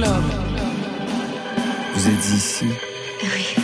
club. Vous êtes ici? Oui.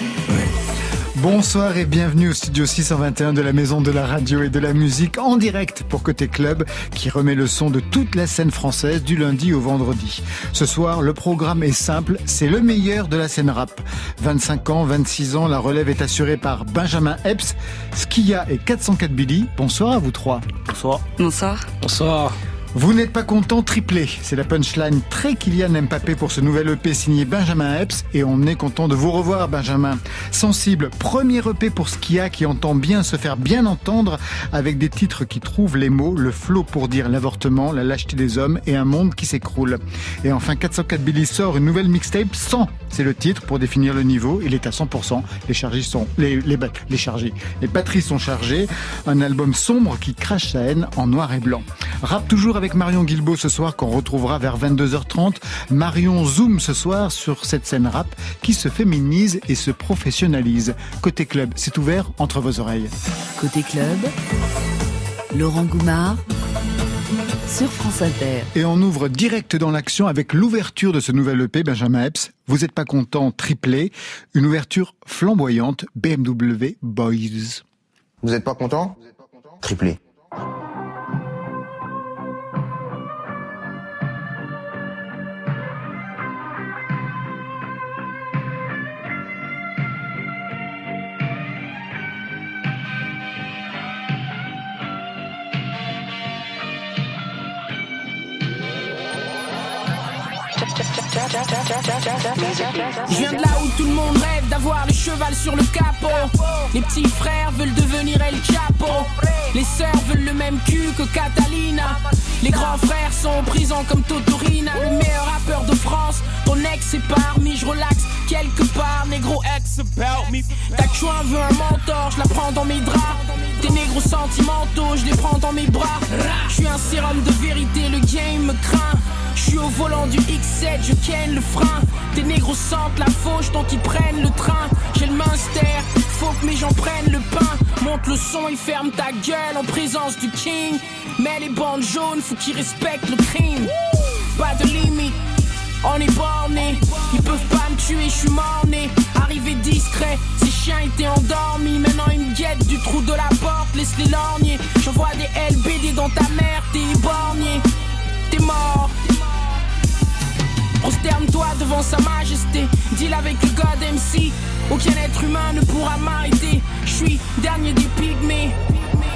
Bonsoir et bienvenue au studio 621 de la Maison de la Radio et de la Musique en direct pour Côté Club qui remet le son de toute la scène française du lundi au vendredi. Ce soir, le programme est simple, c'est le meilleur de la scène rap. 25 ans, 26 ans, la relève est assurée par Benjamin Epps, Skia et 404 Billy. Bonsoir à vous trois. Bonsoir. Bonsoir. Bonsoir. Vous n'êtes pas content, triplé. C'est la punchline très Kylian Mbappé pour ce nouvel EP signé Benjamin Epps et on est content de vous revoir Benjamin. Sensible, premier EP pour Skia qui entend bien se faire bien entendre avec des titres qui trouvent les mots, le flot pour dire l'avortement, la lâcheté des hommes et un monde qui s'écroule. Et enfin 404 Billy sort une nouvelle mixtape 100. C'est le titre pour définir le niveau. Il est à 100%. Les chargés sont, les, les, les chargés. Les batteries sont chargées. Un album sombre qui crache sa haine en noir et blanc. Rap toujours avec Marion Guilbeault ce soir qu'on retrouvera vers 22h30. Marion zoom ce soir sur cette scène rap qui se féminise et se professionnalise. Côté club, c'est ouvert entre vos oreilles. Côté club, Laurent Goumard sur France Inter. Et on ouvre direct dans l'action avec l'ouverture de ce nouvel EP, Benjamin Epps. Vous êtes pas content, triplé. Une ouverture flamboyante, BMW Boys. Vous êtes pas content? Triplé. Je viens de là où tout le monde rêve d'avoir le cheval sur le capot. Les petits frères veulent devenir El Chapo. Les sœurs veulent le même cul que Catalina. Les grands frères sont en prison comme Totorina. Le meilleur rappeur de France. Ton ex est parmi, je relaxe quelque part. Négro ex. Ta veut un mentor, je la prends dans mes draps. Tes négros sentimentaux, je les prends dans mes bras. Je suis un sérum de vérité, le game me craint. Je suis au volant du X7, je ken le frein. Tes négros sentent la fauche, donc ils prennent le train. J'ai le minster, faut que mes gens prennent le pain. Monte le son et ferme ta gueule en présence du king. Mais les bandes jaunes, faut qu'ils respectent le crime. Pas de limite, on est borné. Ils peuvent pas me tuer, je suis morné. Arrivé discret, ces chiens étaient endormis. Maintenant ils me guettent du trou de la porte, laisse-les lorgner. Je vois des LBD dans ta mère, t'es éborgné. T'es mort. Prosterne-toi devant sa majesté. Deal avec le God MC. Aucun être humain ne pourra m'arrêter. Je suis dernier des pygmées.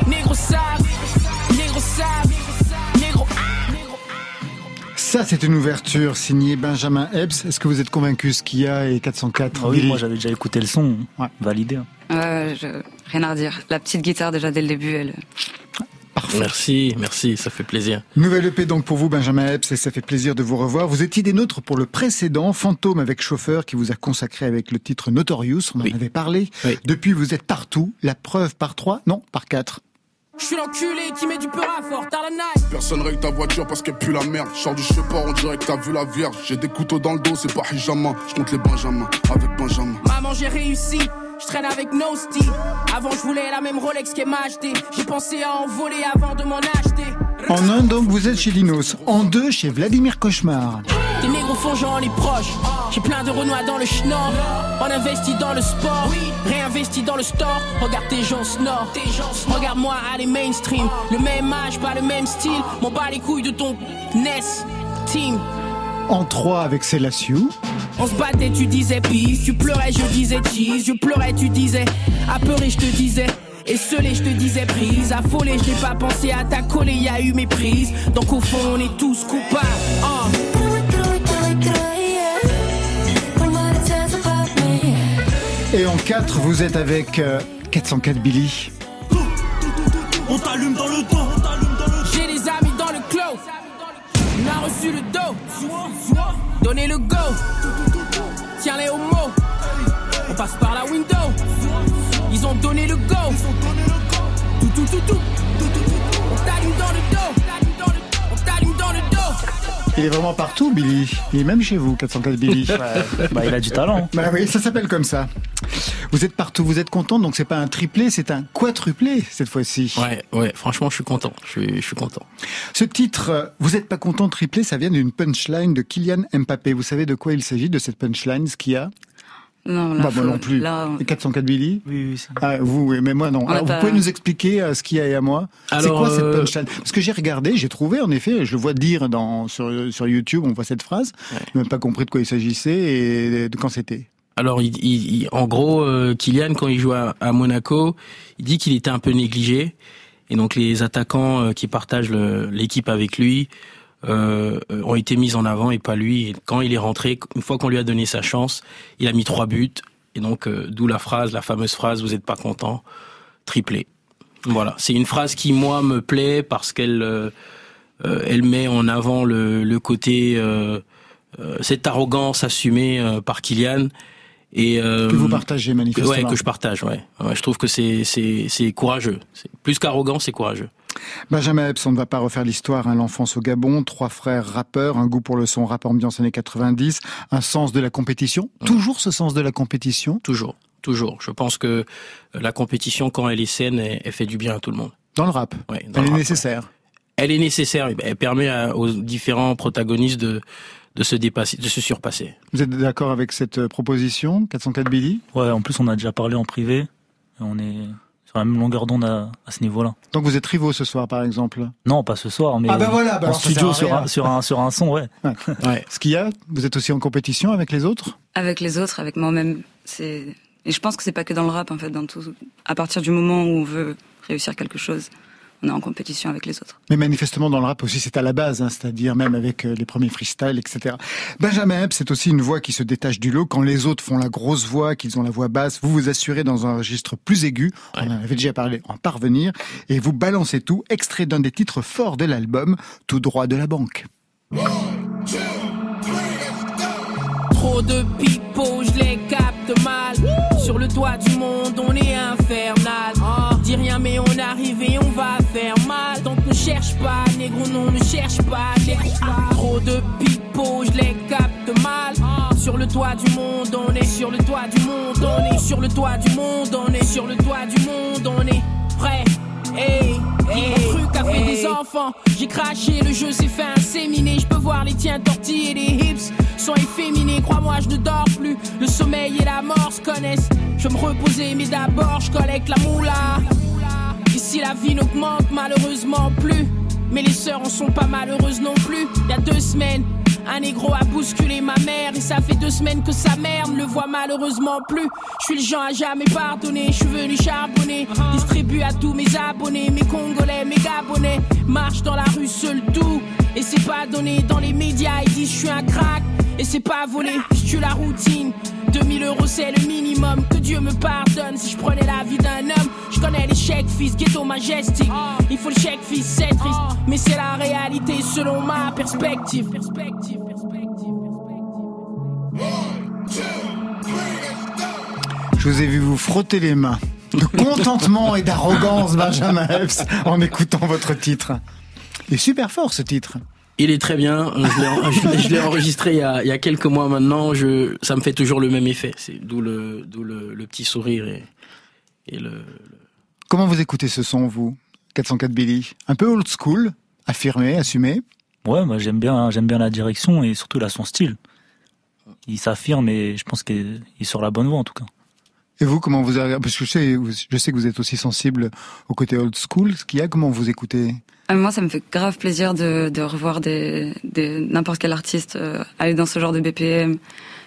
Négro sable, négro sable, négro. Ça, c'est une ouverture signée Benjamin Epps. Est-ce que vous êtes convaincu ce qu'il y a et 404 ah Oui, moi j'avais déjà écouté le son. Ouais. Validé. Euh, je... Rien à redire. La petite guitare, déjà dès le début, elle. Parfait. Merci, merci, ça fait plaisir. Nouvelle EP donc pour vous, Benjamin Epps, et ça fait plaisir de vous revoir. Vous étiez des nôtres pour le précédent, Fantôme avec chauffeur, qui vous a consacré avec le titre Notorious, on en Oui. avait parlé. Oui. Depuis, vous êtes partout. La preuve par trois Non, par quatre. Je suis l'enculé qui met du peur à fort, t'as la night. Personne règle ta voiture parce qu'elle pue la merde. Sors du chemin, on dirait que t'as vu la vierge. J'ai des couteaux dans le dos, c'est pas hijama. Je compte les Benjamins avec Benjamin. Maman, j'ai réussi. Je traîne avec Nosti. Avant, je voulais la même Rolex qu'elle m'a acheté. J'ai pensé à en voler avant de m'en acheter. En un, donc, vous êtes chez Linos. En deux, chez Vladimir Cauchemar. Des négros font genre les proches. J'ai plein de renois dans le schnorr. On investit dans le sport, réinvesti dans le store. Regarde tes gens snore. Regarde-moi aller mainstream. Le même âge, pas le même style. M'en bats les couilles de ton NES team. En trois, avec Célassiou. On se battait, tu disais peace. Tu pleurais, je disais cheese. Je pleurais, tu disais apeuré, je te disais. Et scellé, je te disais prise. Affolé, je n'ai pas pensé à ta coller. Y a eu méprise. Donc au fond, on est tous coupables. hein. Et en quatre, vous êtes avec euh, 404 Billy. On t'allume dans le dos, Reçu le dos. Donnez le go. Tiens-les mot. On passe par la window. Ils ont donné le go. Tout, tout, tout, tout. On t'allume dans le dos. Il est vraiment partout, Billy. Il est même chez vous, 404 Billy. Bah, il a du talent. bah oui, ça s'appelle comme ça. Vous êtes partout, vous êtes content, donc c'est pas un triplé, c'est un quadruplé cette fois-ci. Ouais, ouais, franchement, je suis content. Je suis, je suis content. Ce titre, euh, vous êtes pas content triplé, ça vient d'une punchline de Kylian Mbappé. Vous savez de quoi il s'agit de cette punchline, ce qu'il y a? Non, là, Bah, moi non plus. là, Et 404 Billy? Oui, oui, c'est- ah, vous, oui, mais moi non. On Alors, vous pouvez nous expliquer euh, ce qu'il y a et à moi? C'est quoi cette euh, punchline? Parce que j'ai regardé, j'ai trouvé en effet, je le vois dire dans, sur, sur YouTube, on voit cette phrase. Ouais. Je n'ai même pas compris de quoi il s'agissait et de quand c'était. Alors, il, il- il- en gros, euh, Kylian, quand il joue à, à Monaco, il dit qu'il était un peu négligé. Et donc, les attaquants euh, qui partagent l'équipe avec lui euh, ont été mis en avant et pas lui. Et quand il est rentré, une fois qu'on lui a donné sa chance, il a mis trois buts. Et donc, euh, d'où la phrase, la fameuse phrase, vous êtes pas content, triplé. Voilà, c'est une phrase qui moi me plaît parce qu'elle euh, elle met en avant le, le côté cette arrogance assumée par Kylian et euh, Que vous partagez que- manifestement. ouais, que je partage. Ouais, ouais je trouve que c'est courageux. Plus qu'arrogant, c'est courageux. Benjamin Epps, on ne va pas refaire l'histoire. Hein, L'enfance au Gabon, trois frères rappeurs, un goût pour le son rap ambiance années 90, un sens de la compétition. Toujours ce sens de la compétition? Toujours, toujours. Je pense que euh, la compétition, quand elle est saine, elle, elle fait du bien à tout le monde. Dans le rap. Ouais, dans Elle le est rap, nécessaire. ouais. Elle est nécessaire. Elle permet aux différents protagonistes de de se dépasser, de se surpasser. Vous êtes d'accord avec cette euh, proposition 404 Billy? Ouais, en plus, on a déjà parlé en privé. On est sur la même longueur d'onde à, à ce niveau-là. Donc vous êtes rivaux ce soir par exemple? Non, pas ce soir, mais Ah bah voilà, bah en studio sur un, sur, un, sur un son, ouais. Ouais. Ce qu'il y a, vous êtes aussi en compétition avec les autres? Avec les autres, avec moi-même. Et je pense que c'est pas que dans le rap en fait, dans tout. À partir du moment où on veut réussir quelque chose, on est en compétition avec les autres. Mais manifestement, dans le rap aussi, c'est à la base, hein, c'est-à-dire même avec euh, les premiers freestyles, etc. Benjamin Epps, c'est aussi une voix qui se détache du lot. Quand les autres font la grosse voix, qu'ils ont la voix basse, vous vous assurez dans un registre plus aigu. On en avait déjà parlé en parvenir. Et vous balancez tout, extrait d'un des titres forts de l'album, tout droit de la banque. Trop de pipeaux, je les capte mal. Sur le toit du monde, on est infernal. Dis rien, mais on arrive et on va cherche pas, négro, non, ne cherche pas, négro. Trop de pipeaux, je les capte mal. Sur le toit du monde, on est sur le toit du monde, on est sur le toit du monde, on est sur le toit du monde, on est prêt. Hey, hey, Mon truc a fait des enfants. J'ai craché, le jeu s'est fait inséminer. Je peux voir les tiens tortillés, les hips sont efféminés. Crois-moi, je ne dors plus. Le sommeil et la mort se connaissent. Je me reposer, mais d'abord je collecte la moula. Ici la vie n'augmente malheureusement plus. Mais les sœurs en sont pas malheureuses non plus. Il y a deux semaines, un négro a bousculé ma mère. Et ça fait deux semaines que sa mère ne le voit malheureusement plus. Je suis le genre à jamais pardonner. Je suis venu charbonner. Distribue à tous mes abonnés, mes congolais, mes gabonais. Marche dans la rue seul tout. Et c'est pas donné dans les médias. Ils disent je suis un crack. Et c'est pas volé, je tue la routine. 2000 euros c'est le minimum, que Dieu me pardonne si je prenais la vie d'un homme. Je connais les chèques fils, ghetto majestic. Il faut le chèque fils, c'est triste. Mais c'est la réalité selon ma perspective. perspective, perspective, Je vous ai vu vous frotter les mains de contentement et d'arrogance, Benjamin Epps, en écoutant votre titre. Il est super fort ce titre. Il est très bien. Je l'ai- Je l'ai enregistré il y, a, il y a quelques mois maintenant. Je, ça me fait toujours le même effet. C'est d'où le, d'où le, le petit sourire et, et le, Comment vous écoutez ce son, vous 404 Billy? Un peu old school, affirmé, assumé Ouais, moi j'aime bien, j'aime bien la direction et surtout là, son style. Il s'affirme et je pense qu'il est sur la bonne voie en tout cas. Et vous, comment vous avez... Parce que je sais, vous- je sais que vous êtes aussi sensible au côté old school. Ce qu'il y a, comment vous écoutez? Ah, Moi, ça me fait grave plaisir de, de revoir des, des n'importe quel artiste euh, aller dans ce genre de BPM,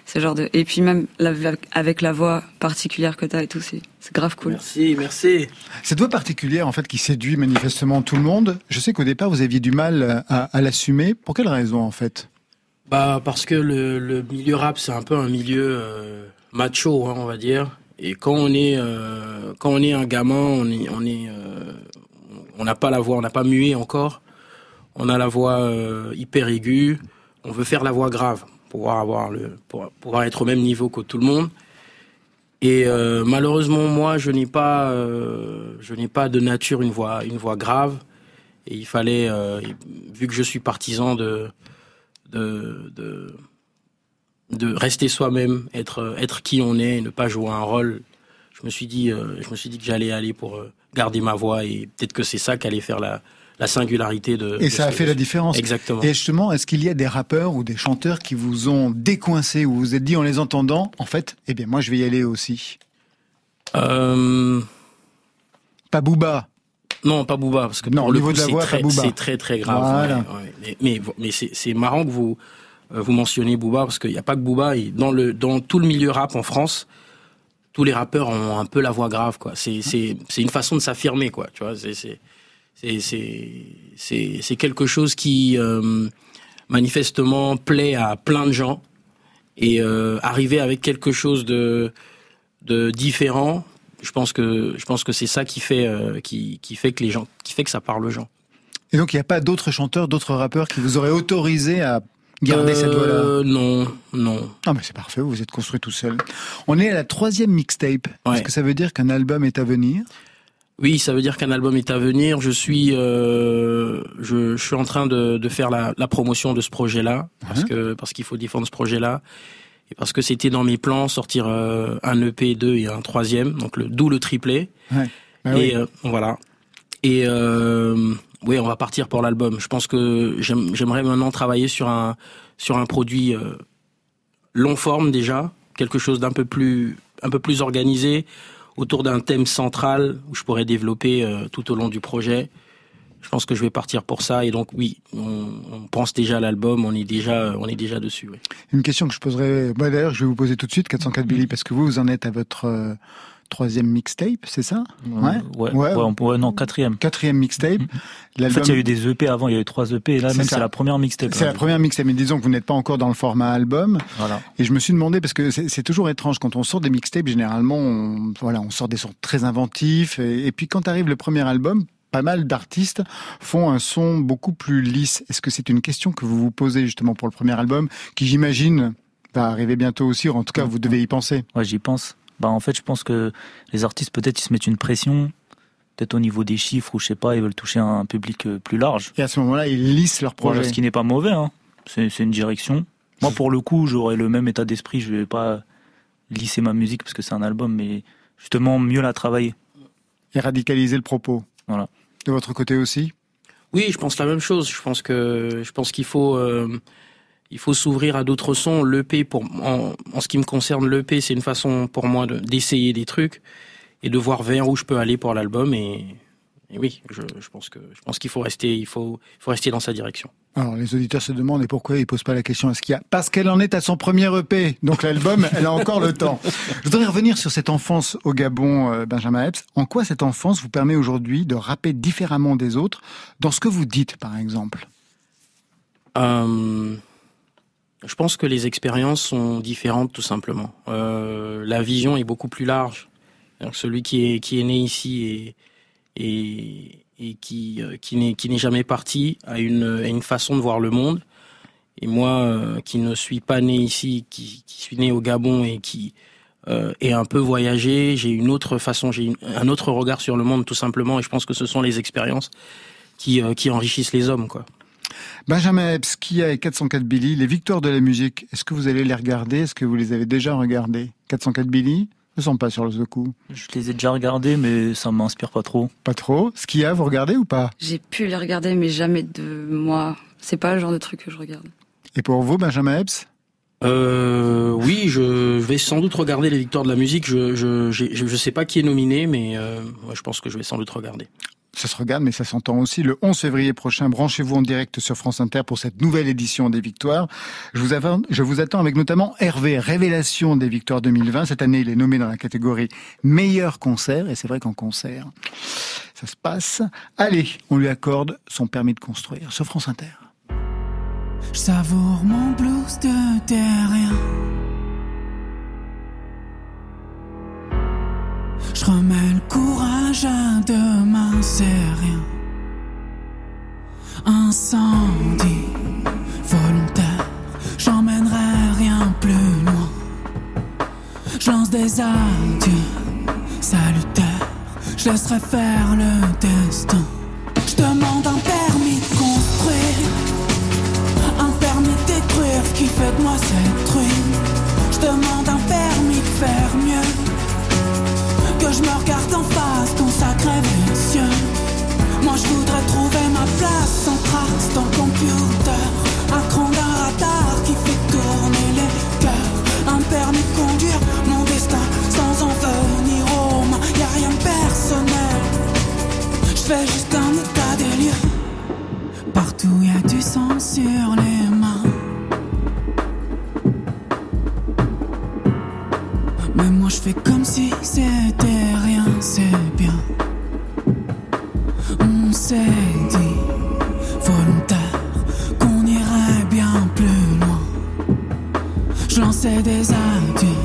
ce genre de et puis même la- avec la voix particulière que t'as et tout, c'est c'est grave cool. Merci, merci. Cette voix particulière, en fait, qui séduit manifestement tout le monde. Je sais qu'au départ, vous aviez du mal à, à l'assumer. Pour quelle raison, en fait? Bah parce que le, le milieu rap c'est un peu un milieu euh, macho, hein, on va dire. Et quand on est euh, quand on est un gamin, on est euh, on n'a pas la voix, on n'a pas mué encore. On a la voix euh, hyper aiguë. On veut faire la voix grave pour pouvoir avoir le pour être au même niveau que tout le monde. Et malheureusement moi je n'ai pas je n'ai pas de nature une voix une voix grave. Et il fallait vu que je suis partisan de de, de, de rester soi-même, être être qui on est, ne pas jouer un rôle. Je me suis dit, euh, je me suis dit que j'allais aller pour euh, garder ma voix et peut-être que c'est ça qui allait faire la la singularité de. Et de ça a fait la différence. Exactement. Et justement, est-ce qu'il y a des rappeurs ou des chanteurs qui vous ont décoincé ou vous vous êtes dit en les entendant, en fait, eh bien moi je vais y aller aussi? Euh, Pas Booba. Non, pas Booba, parce que Non, pour au le niveau coup, de la voix, c'est très très grave. Voilà. ouais, ouais. Mais, mais, mais c'est, marrant que vous euh, vous mentionnez Booba parce qu'il n'y a pas que Booba. Et dans le dans tout le milieu rap en France, tous les rappeurs ont un peu la voix grave, quoi. C'est c'est c'est une façon de s'affirmer, quoi. Tu vois, c'est c'est c'est c'est c'est c'est quelque chose qui euh, manifestement plaît à plein de gens et euh, arriver avec quelque chose de de différent je pense que je pense que c'est ça qui fait euh, qui qui fait que les gens qui fait que ça parle aux gens Et donc il n'y a pas d'autres chanteurs, d'autres rappeurs qui vous auraient autorisé à garder cette voix-là Euh, non non Ah mais c'est parfait, vous vous êtes construit tout seul. On est à la troisième mixtape. Est-ce que ça veut dire qu'un album est à venir? Oui ça veut dire qu'un album est à venir je suis euh, je, je suis en train de, de faire la, la promotion de ce projet là parce que parce qu'il faut défendre ce projet là et parce que c'était dans mes plans sortir euh, un EP 2 et un troisième donc le d'où le triplé Ouais. Bah et oui. voilà. Et euh, oui, on va partir pour l'album. Je pense que j'aime- j'aimerais maintenant travailler sur un produit euh, long forme déjà, quelque chose d'un peu plus organisé autour d'un thème central où je pourrais développer euh, tout au long du projet. Je pense que je vais partir pour ça et donc oui, on, pense déjà à l'album, on est déjà on est déjà dessus. Une question que je poserai, bah, d'ailleurs je vais vous poser tout de suite, 404 Billy, parce que vous, vous en êtes à votre euh, troisième mixtape, c'est ça Ouais, ouais, ouais, on pourrait- non, quatrième. Quatrième mixtape. En fait, il y a eu des EP avant, il y a eu trois EP, et là, même c'est la première mixtape. C'est la première mixtape, mais disons que vous n'êtes pas encore dans le format album. Voilà. Et je me suis demandé parce que c'est c'est toujours étrange quand on sort des mixtapes. Généralement, on, voilà, on sort des sons très inventifs. Et, et puis quand arrive le premier album, pas mal d'artistes font un son beaucoup plus lisse. Est-ce que c'est une question que vous vous posez justement pour le premier album, qui j'imagine va arriver bientôt aussi, ou en tout cas vous devez y penser? Ouais, j'y pense. Bah, en fait, je pense que les artistes, peut-être, ils se mettent une pression, peut-être au niveau des chiffres, ou je sais pas, ils veulent toucher un public euh, plus large. Et à ce moment-là, ils lissent leur projet. Voilà, ce qui n'est pas mauvais, hein. C'est c'est une direction. Moi, pour le coup, j'aurais le même état d'esprit, je vais pas lisser ma musique parce que c'est un album, mais justement, mieux la travailler. Et radicaliser le propos. Voilà. De votre côté aussi? Oui, je pense la même chose. Je pense que je pense qu'il faut euh, il faut s'ouvrir à d'autres sons. L'EP pour en, en ce qui me concerne, l'EP c'est une façon pour moi de- d'essayer des trucs et de voir vers où je peux aller pour l'album. Et, et oui, je, je pense que je pense qu'il faut rester il faut il faut rester dans sa direction. Alors les auditeurs se demandent et pourquoi ils posent pas la question à ce qu'il y a Parce qu'elle en est à son premier EP, donc l'album, elle a encore le temps. Je voudrais revenir sur cette enfance au Gabon, euh, Benjamin Epps. En quoi cette enfance vous permet aujourd'hui de rapper différemment des autres dans ce que vous dites, par exemple? Euh, je pense que les expériences sont différentes tout simplement. Euh, la vision est beaucoup plus large. Celui qui est qui est né ici et et, et qui euh, qui n'est qui n'est jamais parti a une a une façon de voir le monde. Et moi, euh, qui ne suis pas né ici, qui, qui suis né au Gabon et qui euh, ai un peu voyagé, j'ai une autre façon, j'ai un autre regard sur le monde tout simplement. Et je pense que ce sont les expériences qui euh, qui enrichissent les hommes, quoi. Benjamin Epps, Kia et 404 Billy, les victoires de la musique, est-ce que vous allez les regarder? Est-ce que vous les avez déjà regardées? 404 Billy ne sont pas sur le coup. Je les ai déjà regardés, mais ça m'inspire pas trop. Pas trop Skia, vous regardez ou pas? J'ai pu les regarder, mais jamais de moi. C'est pas le genre de truc que je regarde. Et pour vous, Benjamin Epps Euh, oui, je vais sans doute regarder les victoires de la musique. Je je je, je sais pas qui est nominé, mais euh, moi, je pense que je vais sans doute regarder. Ça se regarde, mais ça s'entend aussi. Le 11 février prochain, branchez-vous en direct sur France Inter pour cette nouvelle édition des Victoires. Je vous, attends, avec notamment Hervé, révélation des Victoires 2020. Cette année, il est nommé dans la catégorie meilleur concert. Et c'est vrai qu'en concert, ça se passe. Allez, on lui accorde son permis de construire sur France Inter. Je savoure mon de. Je remets le courage à demain, c'est rien. Incendie volontaire, j'emmènerai rien plus loin. Je lance des adieux salutaires, je laisserai faire le destin. Je demande un permis de construire, un permis de détruire qui fait de moi cette ruine. faire mieux. Que je me regarde en face quand ça crève. Moi je voudrais trouver ma place sans trace dans le computer. Un cran d'un radar qui fait tourner les cœurs. Un permis de conduire, mon destin sans en venir aux mains. Y a rien de personnel. Je fais juste un état des lieux. Partout y a du sang sur les fais comme si c'était rien, c'est bien. On s'est dit, volontaire, qu'on irait bien plus loin. Je lançais des adieux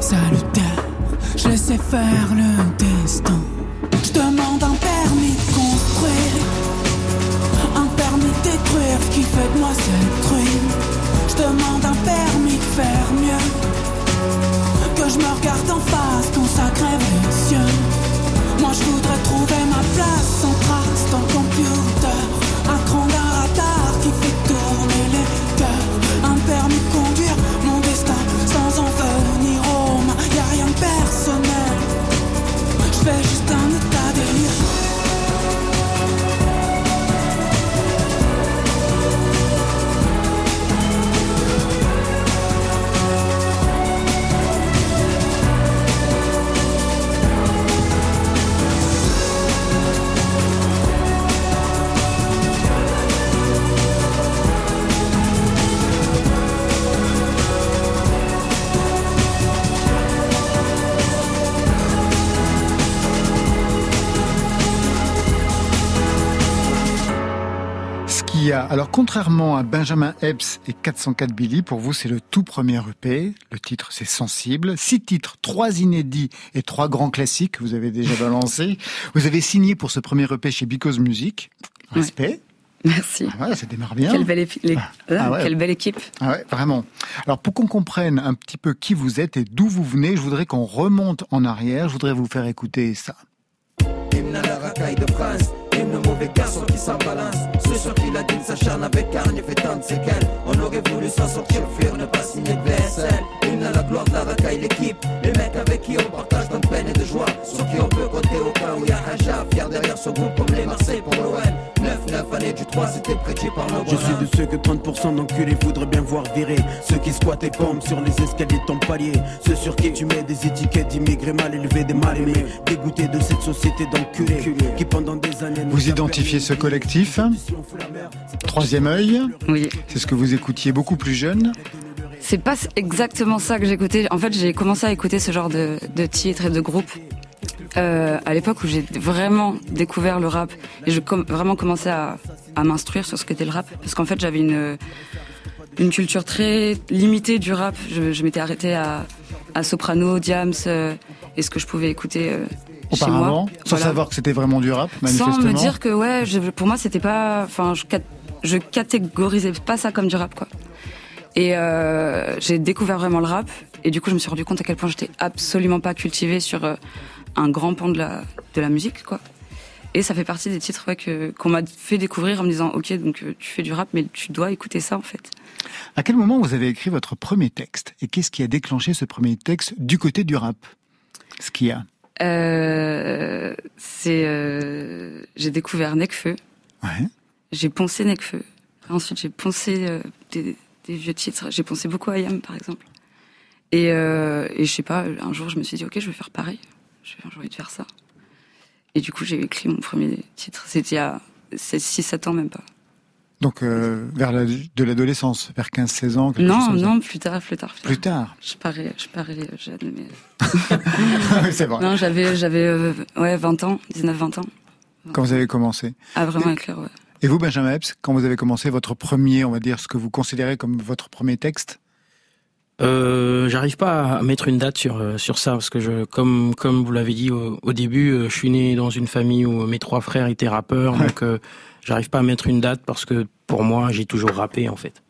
salutaires, je laissais faire le destin. Je demande un permis de construire, un permis de détruire qui fait de moi cette ruine. Je demande un permis de faire mieux. Je me regarde en face crève les yeux. Moi je voudrais trouver ma place Alors, contrairement à Benjamin Epps et 404 Billy, pour vous, c'est le tout premier EP. Le titre, c'est Sensible. Six titres, trois inédits et trois grands classiques que vous avez déjà balancés. Vous avez signé pour ce premier EP chez Because Music. Respect. Merci. Ah ouais, ça démarre bien. Quelle belle, épi- les- Ah ouais. Quelle belle équipe. Ah ouais, vraiment. Alors pour qu'on comprenne un petit peu qui vous êtes et d'où vous venez, je voudrais qu'on remonte en arrière. Je voudrais vous faire écouter ça. Hymne à la racaille de France, hymne mauvais garçon qui s'en balance. Ceux sur qui la dîne s'acharne avec hargne fait tant de séquelles. On aurait voulu s'en sortir, fuir, ne pas signer de VSL. Hymne à la gloire de la racaille, l'équipe. Les mecs avec qui on partage tant de peine et de joie. Sur qui on peut compter au cas où y a un jar, fier derrière son groupe comme les Marseillais pour l'OL. 9-9 années du 3, c'était prédit par Je suis de ceux que 30% d'enculés voudraient bien voir virer. Ceux qui squattent et pompent sur les escaliers de ton palier. Ceux sur qui tu mets des étiquettes d'immigrés mal élevés, des mal aimés. Dégoûtés de cette société d'enculés. Qui pendant des années. Vous identifiez ce collectif Troisième œil. Oui. C'est ce que vous écoutiez beaucoup plus jeune. C'est pas exactement ça que j'écoutais. En fait, j'ai commencé à écouter ce genre de, de titres et de groupes euh, à l'époque où j'ai vraiment découvert le rap et je com vraiment commencé à, à m'instruire sur ce qu'était le rap parce qu'en fait j'avais une une culture très limitée du rap. Je, je m'étais arrêtée à, à Soprano, Diams euh, et ce que je pouvais écouter euh, chez Auparavant, moi. sans Voilà. savoir que c'était vraiment du rap, Sans manifestement. me dire que ouais, je, pour moi c'était pas, enfin je, je catégorisais pas ça comme du rap quoi. Et euh, j'ai découvert vraiment le rap et du coup je me suis rendu compte à quel point j'étais absolument pas cultivée sur euh, un grand pan de la de la musique quoi. Et ça fait partie des titres ouais, que qu'on m'a fait découvrir en me disant ok donc euh, tu fais du rap mais tu dois écouter ça en fait. À quel moment vous avez écrit votre premier texte Et qu'est-ce qui a déclenché ce premier texte du côté du rap? Ce qu'il y a. Euh, c'est euh, j'ai découvert Necfeu. Ouais. J'ai poncé Necfeu. Ensuite, j'ai poncé euh, des, des vieux titres. J'ai poncé beaucoup à Yam, par exemple. Et, et je sais pas, un jour, je me suis dit, ok, je vais faire pareil. J'ai envie de faire ça. Et du coup, j'ai écrit mon premier titre. C'était il y a 6-7 ans, même pas. Donc euh, vers la, de l'adolescence, vers 15-16 ans. quelque chose Non, non, plus tard, plus tard. Plus tard. Je parais, je parais jeune, mais. C'est vrai. Non, j'avais, j'avais, euh, ouais, 20 ans, 19-20 ans. Quand vous avez commencé. À vraiment écrire, ouais. Et vous, Benjamin Epps, quand vous avez commencé votre premier, on va dire, ce que vous considérez comme votre premier texte Euh, J'arrive pas à mettre une date sur euh, sur ça parce que je comme comme vous l'avez dit au, au début, euh, je suis né dans une famille où mes trois frères étaient rappeurs, donc euh, j'arrive pas à mettre une date parce que pour moi j'ai toujours rappé en fait.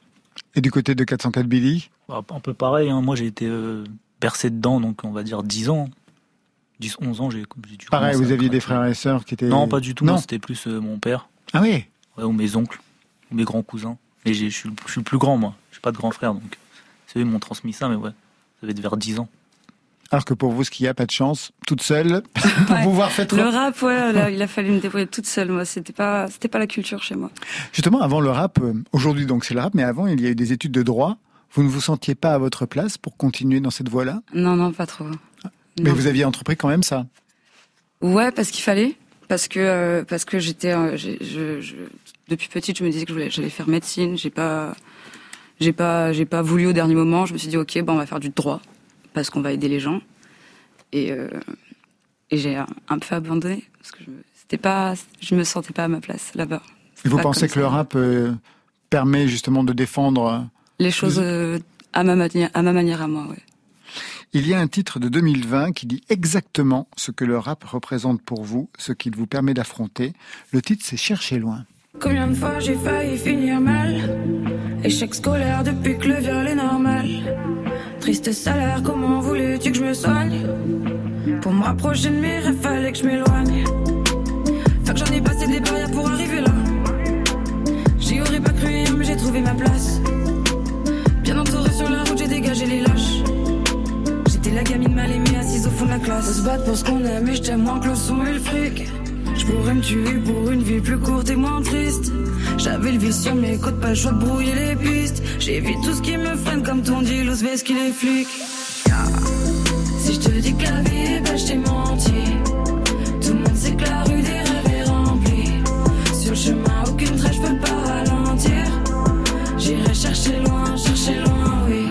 Et du côté de 404 Billy? Bah, un peu pareil, hein. moi j'ai été euh, bercé dedans, donc on va dire 10 ans. 10, 11 ans, j'ai dû Pareil, vous aviez des frères et sœurs qui étaient... Non, pas du tout, Non. moi c'était plus euh, mon père. Ah oui Ouais, ou mes oncles, ou mes grands cousins. Et je suis, le- plus grand, moi. J'ai pas de grand frère, donc eux m'ont transmis ça, mais ouais, ça va être vers 10 ans. Alors que pour vous, ce qu'il y a, pas de chance, toute seule, pour pouvoir faire Le rap, ouais, là, il a fallu me débrouiller toute seule. Moi, c'était pas, c'était pas la culture chez moi. Justement, avant le rap, euh, aujourd'hui donc c'est le rap, mais avant il y a eu des études de droit. Vous ne vous sentiez pas à votre place pour continuer dans cette voie-là? Non, non, pas trop. Mais vous aviez entrepris quand même ça Ouais, parce qu'il fallait, parce que euh, parce que j'étais, euh, j'ai- je, je- depuis petite, je me disais que je voulais- j'allais faire médecine. J'ai pas, j'ai pas, j'ai pas voulu au dernier moment. Je me suis dit, ok, bon, on va faire du droit parce qu'on va aider les gens. Et euh, et j'ai un, un peu abandonné parce que je c'était pas, je me sentais pas à ma place là-bas. Et vous pensez que ça. le rap euh, permet justement de défendre euh, Les choses euh, à ma manière, à ma manière à moi, ouais. Il y a un titre de 2020 qui dit exactement ce que le rap représente pour vous, ce qu'il vous permet d'affronter. Le titre, c'est Chercher loin. Combien de fois j'ai failli finir mal? Échec scolaire depuis que le viol est normal Triste salaire, comment voulais-tu que je me soigne? Pour me rapprocher de mes rêves, fallait que je m'éloigne Fait que j'en ai passé des barrières pour arriver là J'y aurais pas cru mais j'ai trouvé ma place Bien entouré sur la route, j'ai dégagé les lâches J'étais la gamine mal aimée assise au fond de la classe. Faut se battre pour ce qu'on aime et je moins que le son et le fric. Je pourrais me tuer pour une vie plus courte et moins triste. J'avais le vice sur mes côtes, pas le choix de brouiller les pistes. J'évite tout ce qui me freine comme ton dit l'os qui les flics. Si je te dis que la vie est belle, je t'ai menti. Tout le monde sait que la rue des rêves est remplie. Sur le chemin, aucune trace, je peux pas ralentir. J'irai chercher loin, chercher loin, oui.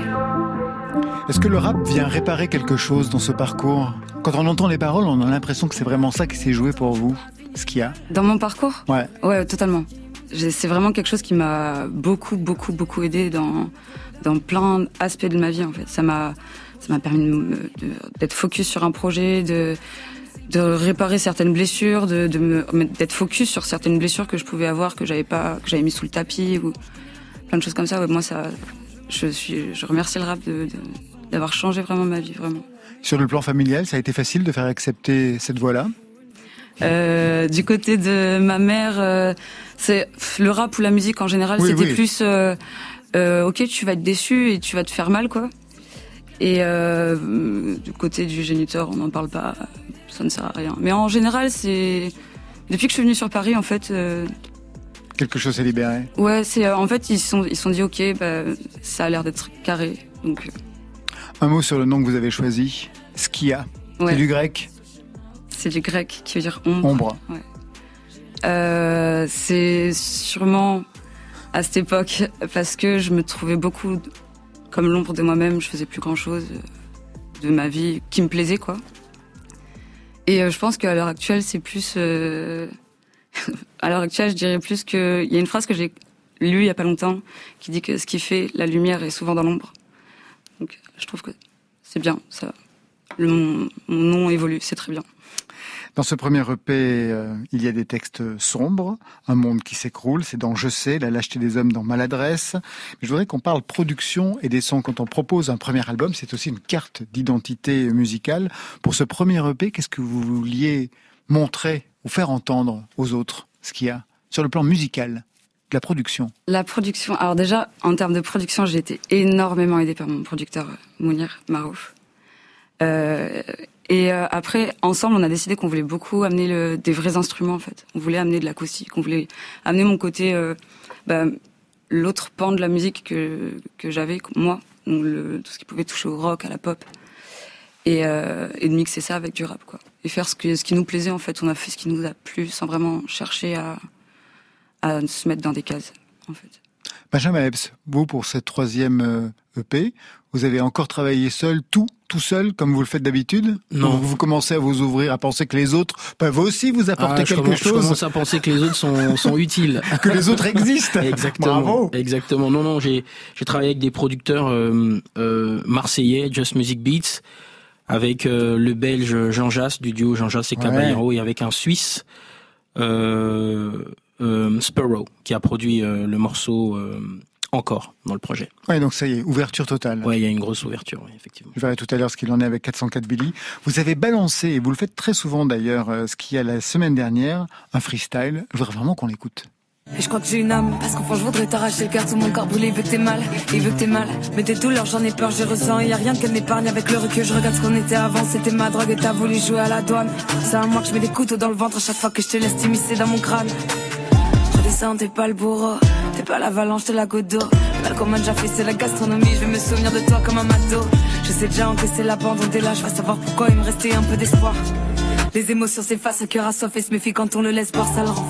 Est-ce que le rap vient réparer quelque chose dans ce parcours? Quand on entend les paroles, on a l'impression que c'est vraiment ça qui s'est joué pour vous, ce qu'il y a. Dans mon parcours? Ouais. Ouais, totalement. C'est vraiment quelque chose qui m'a beaucoup, beaucoup, beaucoup aidé dans, dans plein d'aspects de ma vie, en fait. Ça m'a, ça m'a permis d'être focus sur un projet, de, de réparer certaines blessures, de, d'être focus sur certaines blessures que je pouvais avoir, que j'avais pas, que j'avais mis sous le tapis ou plein de choses comme ça. Moi, ça, je suis, je remercie le rap d'avoir changé vraiment ma vie, vraiment. Sur le plan familial, ça a été facile de faire accepter cette voie-là Euh, du côté de ma mère, euh, c'est le rap ou la musique en général, Oui, c'était oui. plus euh, ok, tu vas être déçu et tu vas te faire mal, quoi. Et du côté du géniteur, on n'en parle pas, ça ne sert à rien. Mais en général, c'est depuis que je suis venue sur Paris, en fait, Quelque chose s'est libéré. ouais, c'est en fait ils se sont ils sont dit ok, bah, ça a l'air d'être carré, donc Un mot sur le nom que vous avez choisi, Skia. Ouais. C'est du grec c'est du grec qui veut dire ombre. Ombre. Ouais. Euh, c'est sûrement à cette époque parce que je me trouvais beaucoup comme l'ombre de moi-même. Je faisais plus grand-chose de ma vie qui me plaisait, quoi. Et euh, je pense qu'à l'heure actuelle, c'est plus. euh, à l'heure actuelle, je dirais plus que. Il y a une phrase que j'ai lue il y a pas longtemps qui dit que ce qui fait la lumière est souvent dans l'ombre. Donc, je trouve que c'est bien. Ça, le, mon, mon nom évolue, c'est très bien. Dans ce premier EP, euh, il y a des textes sombres, un monde qui s'écroule, c'est dans Je sais, la lâcheté des hommes dans Maladresse. Mais je voudrais qu'on parle production et des sons. Quand on propose un premier album, c'est aussi une carte d'identité musicale. Pour ce premier EP, qu'est-ce que vous vouliez montrer ou faire entendre aux autres, ce qu'il y a sur le plan musical, de la production? La production. Alors déjà, en termes de production, j'ai été énormément aidée par mon producteur Mounir Marouf. Euh, et euh, après, ensemble, on a décidé qu'on voulait beaucoup amener le, des vrais instruments en fait. On voulait amener de l'acoustique, on voulait amener mon côté, euh, bah, l'autre pan de la musique que que j'avais moi, donc le, tout ce qui pouvait toucher au rock, à la pop, et, euh, et de mixer ça avec du rap quoi. Et faire ce que ce qui nous plaisait en fait. On a fait ce qui nous a plu sans vraiment chercher à à se mettre dans des cases en fait. Benjamin Epps, vous, pour cette troisième euh, EP, vous avez encore travaillé seul, tout, tout seul, comme vous le faites d'habitude? Non. Vous, vous commencez à vous ouvrir, à penser que les autres peuvent aussi vous apporter Ah, quelque commence- Je chose commence à penser que les autres sont, sont utiles. Que les autres existent. Exactement. Bravo. Exactement. Non, non, j'ai j'ai travaillé avec des producteurs euh, euh, marseillais, Just Music Beats, avec euh, le Belge Jean Jass du duo Jean Jass et Ouais. Caballero, et avec un Suisse, euh, euh, Sparrow, qui a produit euh, le morceau euh, encore dans le projet. Ouais, donc ça y est, ouverture totale. Ouais, il y a une grosse ouverture, oui, effectivement. Je verrai tout à l'heure ce qu'il en est avec 404 Billy. Vous avez balancé, et vous le faites très souvent d'ailleurs, euh, ce qu'il y a la semaine dernière, un freestyle. Je voudrais vraiment qu'on l'écoute. Et je crois que j'ai une âme, parce qu'au fond je voudrais t'arracher le cœur, tout mon corps brûlé, il veut que t'aies mal, il veut que t'aies mal. Mais des douleurs, j'en ai peur, je ressens, y a rien qu'elle m'épargne avec le recul, je regarde ce qu'on était avant, c'était ma drogue et t'as voulu jouer à la douane. C'est à moi que je mets des couteaux dans le ventre à chaque fois que je te laisse t'immiscer dans mon crâne. T'es pas le bourreau, t'es pas l'avalanche, t'es la goutte d'eau. Mal m'a déjà fait, c'est la gastronomie, je vais me souvenir de toi comme un mato. Je sais déjà encaisser l'abandon dès là, je vais savoir pourquoi il me restait un peu d'espoir. Les émotions s'effacent, le cœur assoiffé se méfie quand on le laisse boire, ça le rend.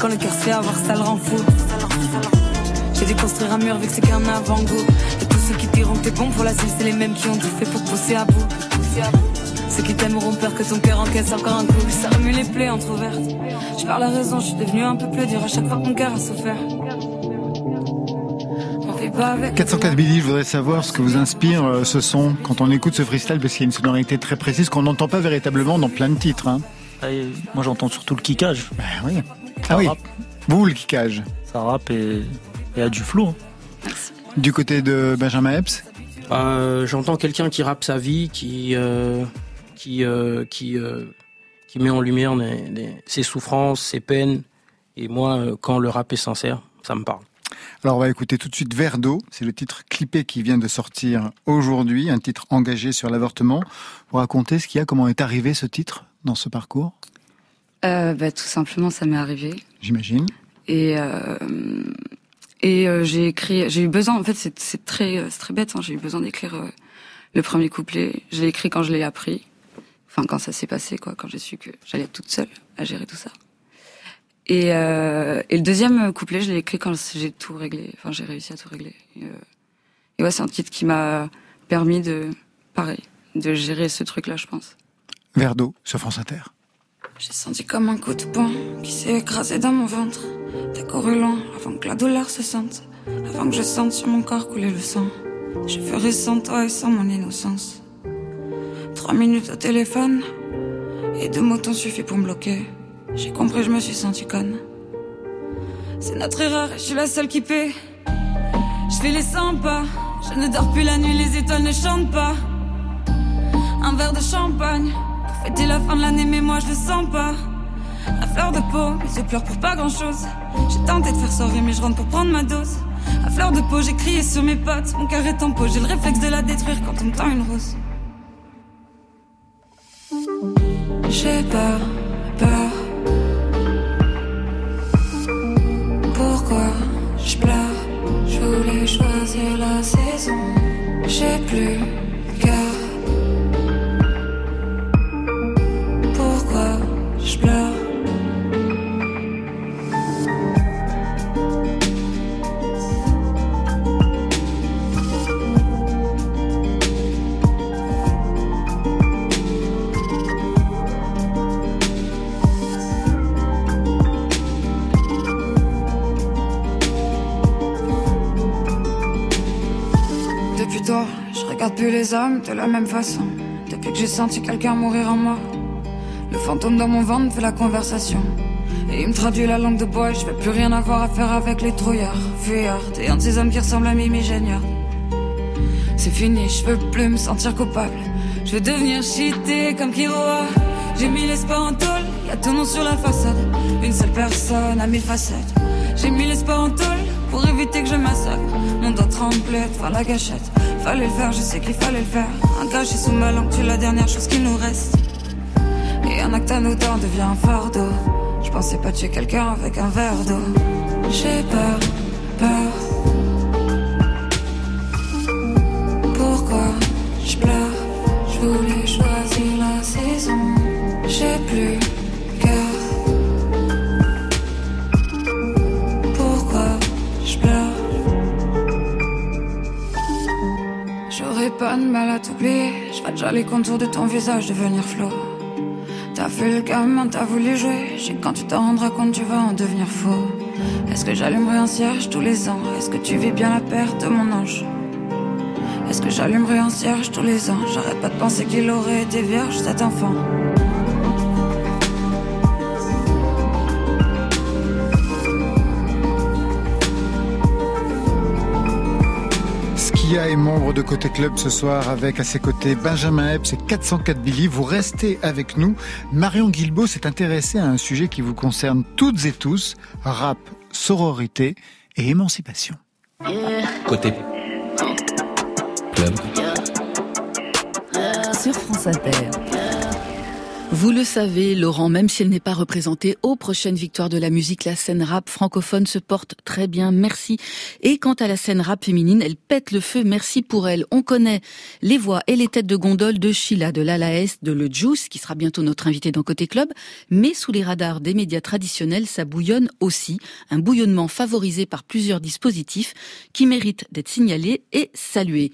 Quand le cœur se fait avoir, ça le rend. J'ai dû construire un mur vu que c'est qu'un avant-goût. Et tous ceux qui diront que t'es bon pour la cible, c'est les mêmes qui ont tout fait pour te pousser à bout. Ceux qui t'aiment auront peur que ton cœur encaisse encore un coup. Ça remue les plaies entrouvertes. Je perds la raison, je suis devenu un peu plus dur à chaque fois que mon cœur a souffert. On fait pas avec. 404 Billy, je voudrais savoir ce que vous inspire euh, ce son quand on écoute ce freestyle parce qu'il y a une sonorité très précise qu'on n'entend pas véritablement dans plein de titres. Hein. Ah, et moi j'entends surtout le kickage. Ben oui. Ah oui. rappe. Vous, le kickage. Ça rappe et il y a du flow. hein. Du côté de Benjamin Epps Euh, J'entends quelqu'un qui rappe sa vie, qui euh, qui euh, qui euh, qui met en lumière les- les- ses souffrances, ses peines. Et moi, euh, quand le rap est sincère, ça me parle. Alors on va écouter tout de suite d'eau, c'est le titre clippé qui vient de sortir aujourd'hui, un titre engagé sur l'avortement. Vous racontez ce qu'il y a, comment est arrivé ce titre dans ce parcours, Euh, bah, tout simplement, ça m'est arrivé. j'imagine. Et euh, et euh, j'ai écrit, j'ai eu besoin. En fait, c'est très c'est très bête. hein, j'ai eu besoin d'écrire euh, le premier couplet. Je l'ai écrit quand je l'ai appris. Enfin, quand ça s'est passé, quoi. Quand j'ai su que j'allais être toute seule à gérer tout ça. Et euh, et le deuxième couplet, je l'ai écrit quand j'ai tout réglé. Enfin, j'ai réussi à tout régler. Et, euh, et ouais, c'est un titre qui m'a permis de, pareil, de gérer ce truc-là, je pense. Verre d'eau sur France Inter. J'ai senti comme un coup de poing qui s'est écrasé dans mon ventre. T'as couru loin avant que la douleur se sente. Avant que je sente sur mon corps couler le sang. Je ferai sans toi et sans mon innocence. Trois minutes au téléphone et deux mots t'ont suffi pour me bloquer. J'ai compris, je me suis senti conne. C'est notre erreur je suis la seule qui paie. Je fais les 100 pas. Je ne dors plus la nuit, les étoiles ne chantent pas. Un verre de champagne. Pour fêter la fin de l'année, mais moi je le sens pas. À fleur de peau, mes yeux pleurent pour pas grand chose. J'ai tenté de faire sourire, mais je rentre pour prendre ma dose. À fleur de peau, j'ai crié sur mes potes. Mon cœur est en peau, j'ai le réflexe de la détruire quand on me tend une rose. J'ai peur, peur. Pourquoi je pleure? Je voulais choisir la saison. J'ai plus cœur. Les hommes de la même façon. Depuis que j'ai senti quelqu'un mourir en moi. Le fantôme dans mon ventre fait la conversation. Et il me traduit la langue de bois et je veux plus rien avoir à faire avec les trouillards, fuyards. Et un de ces hommes qui ressemblent à Mimi Géniard. C'est fini, je veux plus me sentir coupable. Je veux devenir cheaté comme Kiroa. J'ai mis l'espoir en tôle, y a ton nom sur la façade. Une seule personne a mille facettes. J'ai mis l'espoir en tôle pour éviter que je massacre. Mon doigt tremblait devant la gâchette. Fallait le faire, je sais qu'il fallait le faire. Un cachet sous ma langue, tu la dernière chose qui nous reste. Et un acte anodin devient un fardeau. Je pensais pas tuer quelqu'un avec un verre d'eau. J'ai peur, peur. Mal à t'oublier. Je déjà les contours de ton visage devenir flot. T'as fait le gamin, t'as voulu jouer. J'ai quand tu t'en rendras compte, tu vas en devenir faux. Est-ce que j'allumerai un cierge tous les ans? Est-ce que tu vis bien la perte de mon ange? Est-ce que j'allumerai un cierge tous les ans? J'arrête pas de penser qu'il aurait été vierge cet enfant. Est membre de Côté Club ce soir avec à ses côtés Benjamin Epps et 404 Billy. Vous restez avec nous. Marion Guilbault s'est intéressée à un sujet qui vous concerne toutes et tous, rap, sororité et émancipation. Côté Club. Sur France Inter. Vous le savez, Laurent, même si elle n'est pas représentée aux prochaines victoires de la musique, la scène rap francophone se porte très bien, merci. Et quant à la scène rap féminine, elle pète le feu, merci pour elle. On connaît les voix et les têtes de gondole de Sheila, de Lalaes, de Le Juice, qui sera bientôt notre invité dans Côté Club, mais sous les radars des médias traditionnels, ça bouillonne aussi, un bouillonnement favorisé par plusieurs dispositifs qui méritent d'être signalés et salués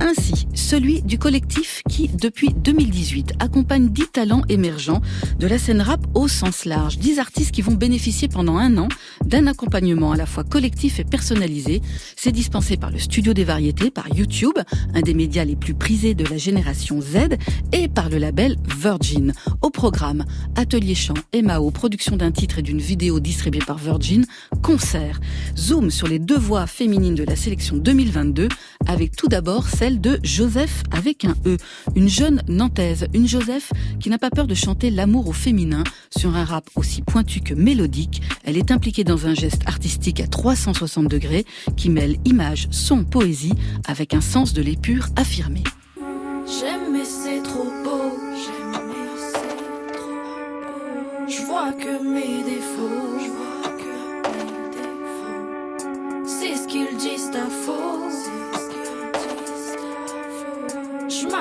ainsi celui du collectif qui, depuis 2018, accompagne 10 talents émergents de la scène rap au sens large. 10 artistes qui vont bénéficier pendant un an d'un accompagnement à la fois collectif et personnalisé. C'est dispensé par le Studio des Variétés, par YouTube, un des médias les plus prisés de la génération Z, et par le label Virgin. Au programme, atelier chant, MAO, production d'un titre et d'une vidéo distribuée par Virgin, concert. Zoom sur les deux voix féminines de la sélection 2022, avec tout d'abord celle de Joseph avec un E, une jeune nantaise, une Joseph qui n'a pas peur de chanter l'amour au féminin. Sur un rap aussi pointu que mélodique. Elle est impliquée dans un geste artistique à 360 degrés qui mêle image, son, poésie avec un sens de l'épure affirmé.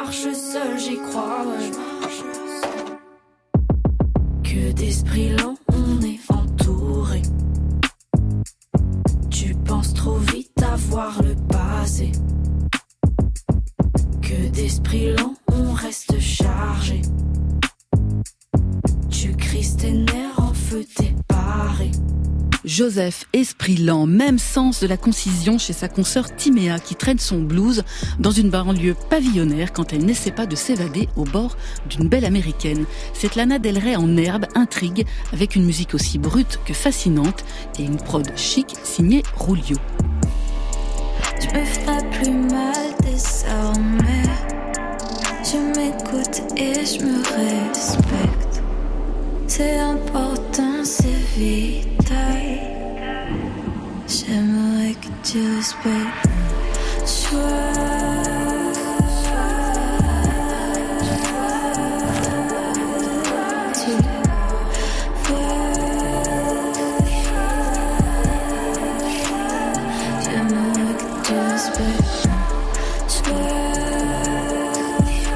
Marche seul, j'y crois. Que d'esprit lent, esprit lent, même sens de la concision chez sa consoeur Timéa qui traîne son blues dans une banlieue pavillonnaire quand elle n'essaie pas de s'évader au bord d'une belle américaine. Cette Lana Del Rey en herbe intrigue avec une musique aussi brute que fascinante et une prod chic signée Rulio. Me plus mal désormais. Je m'écoute et je me respecte. C'est important, c'est vital.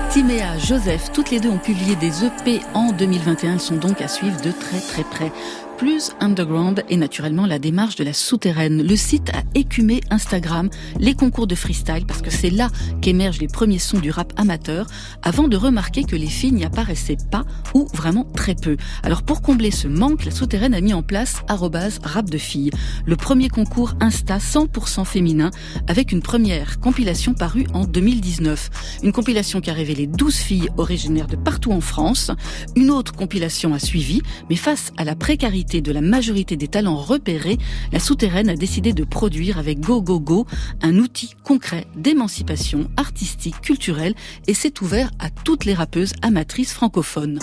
Timéa, Joseph, toutes les deux ont publié des EP en 2021. Elles sont donc à suivre de très très près plus underground et naturellement la démarche de la souterraine. Le site a écumé Instagram, les concours de freestyle parce que c'est là qu'émergent les premiers sons du rap amateur avant de remarquer que les filles n'y apparaissaient pas ou vraiment très peu. Alors pour combler ce manque, la souterraine a mis en place rap de filles, le premier concours Insta 100% féminin avec une première compilation parue en 2019. Une compilation qui a révélé 12 filles originaires de partout en France. Une autre compilation a suivi, mais face à la précarité de la majorité des talents repérés, la souterraine a décidé de produire avec Go Go Go un outil concret d'émancipation artistique, culturelle et s'est ouvert à toutes les rappeuses amatrices francophones.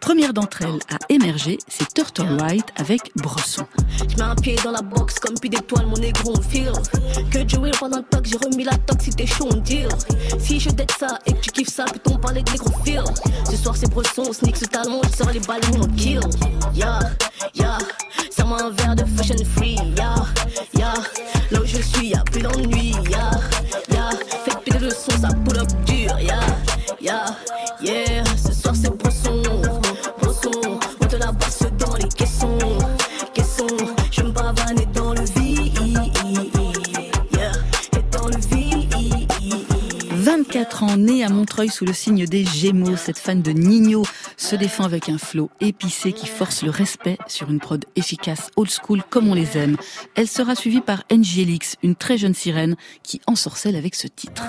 Première d'entre elles à émerger, c'est Turtle White avec Bresson. Je mets un pied dans la box comme puis d'étoiles, mon négro on feel. Que Joey pendant le pack, j'ai remis la toxicité chaud on deal. Si je dette ça et que tu kiffes ça, putain parler de négro. Ce soir c'est Bresson, sneak ce talent, je sors les balles, on kill. Yeah, yeah, m'a un verre de fashion free. Yeah, yeah, là où je suis, y'a plus d'ennui. Yeah, yeah, faites péter le son, ça pull up dur. Yeah, yeah, yeah, ce soir c'est Bresson. 24 ans, née à Montreuil sous le signe des Gémeaux, cette fan de Nino se défend avec un flow épicé qui force le respect sur une prod efficace, old school comme on les aime. Elle sera suivie par NGLX, une très jeune sirène qui ensorcelle avec ce titre.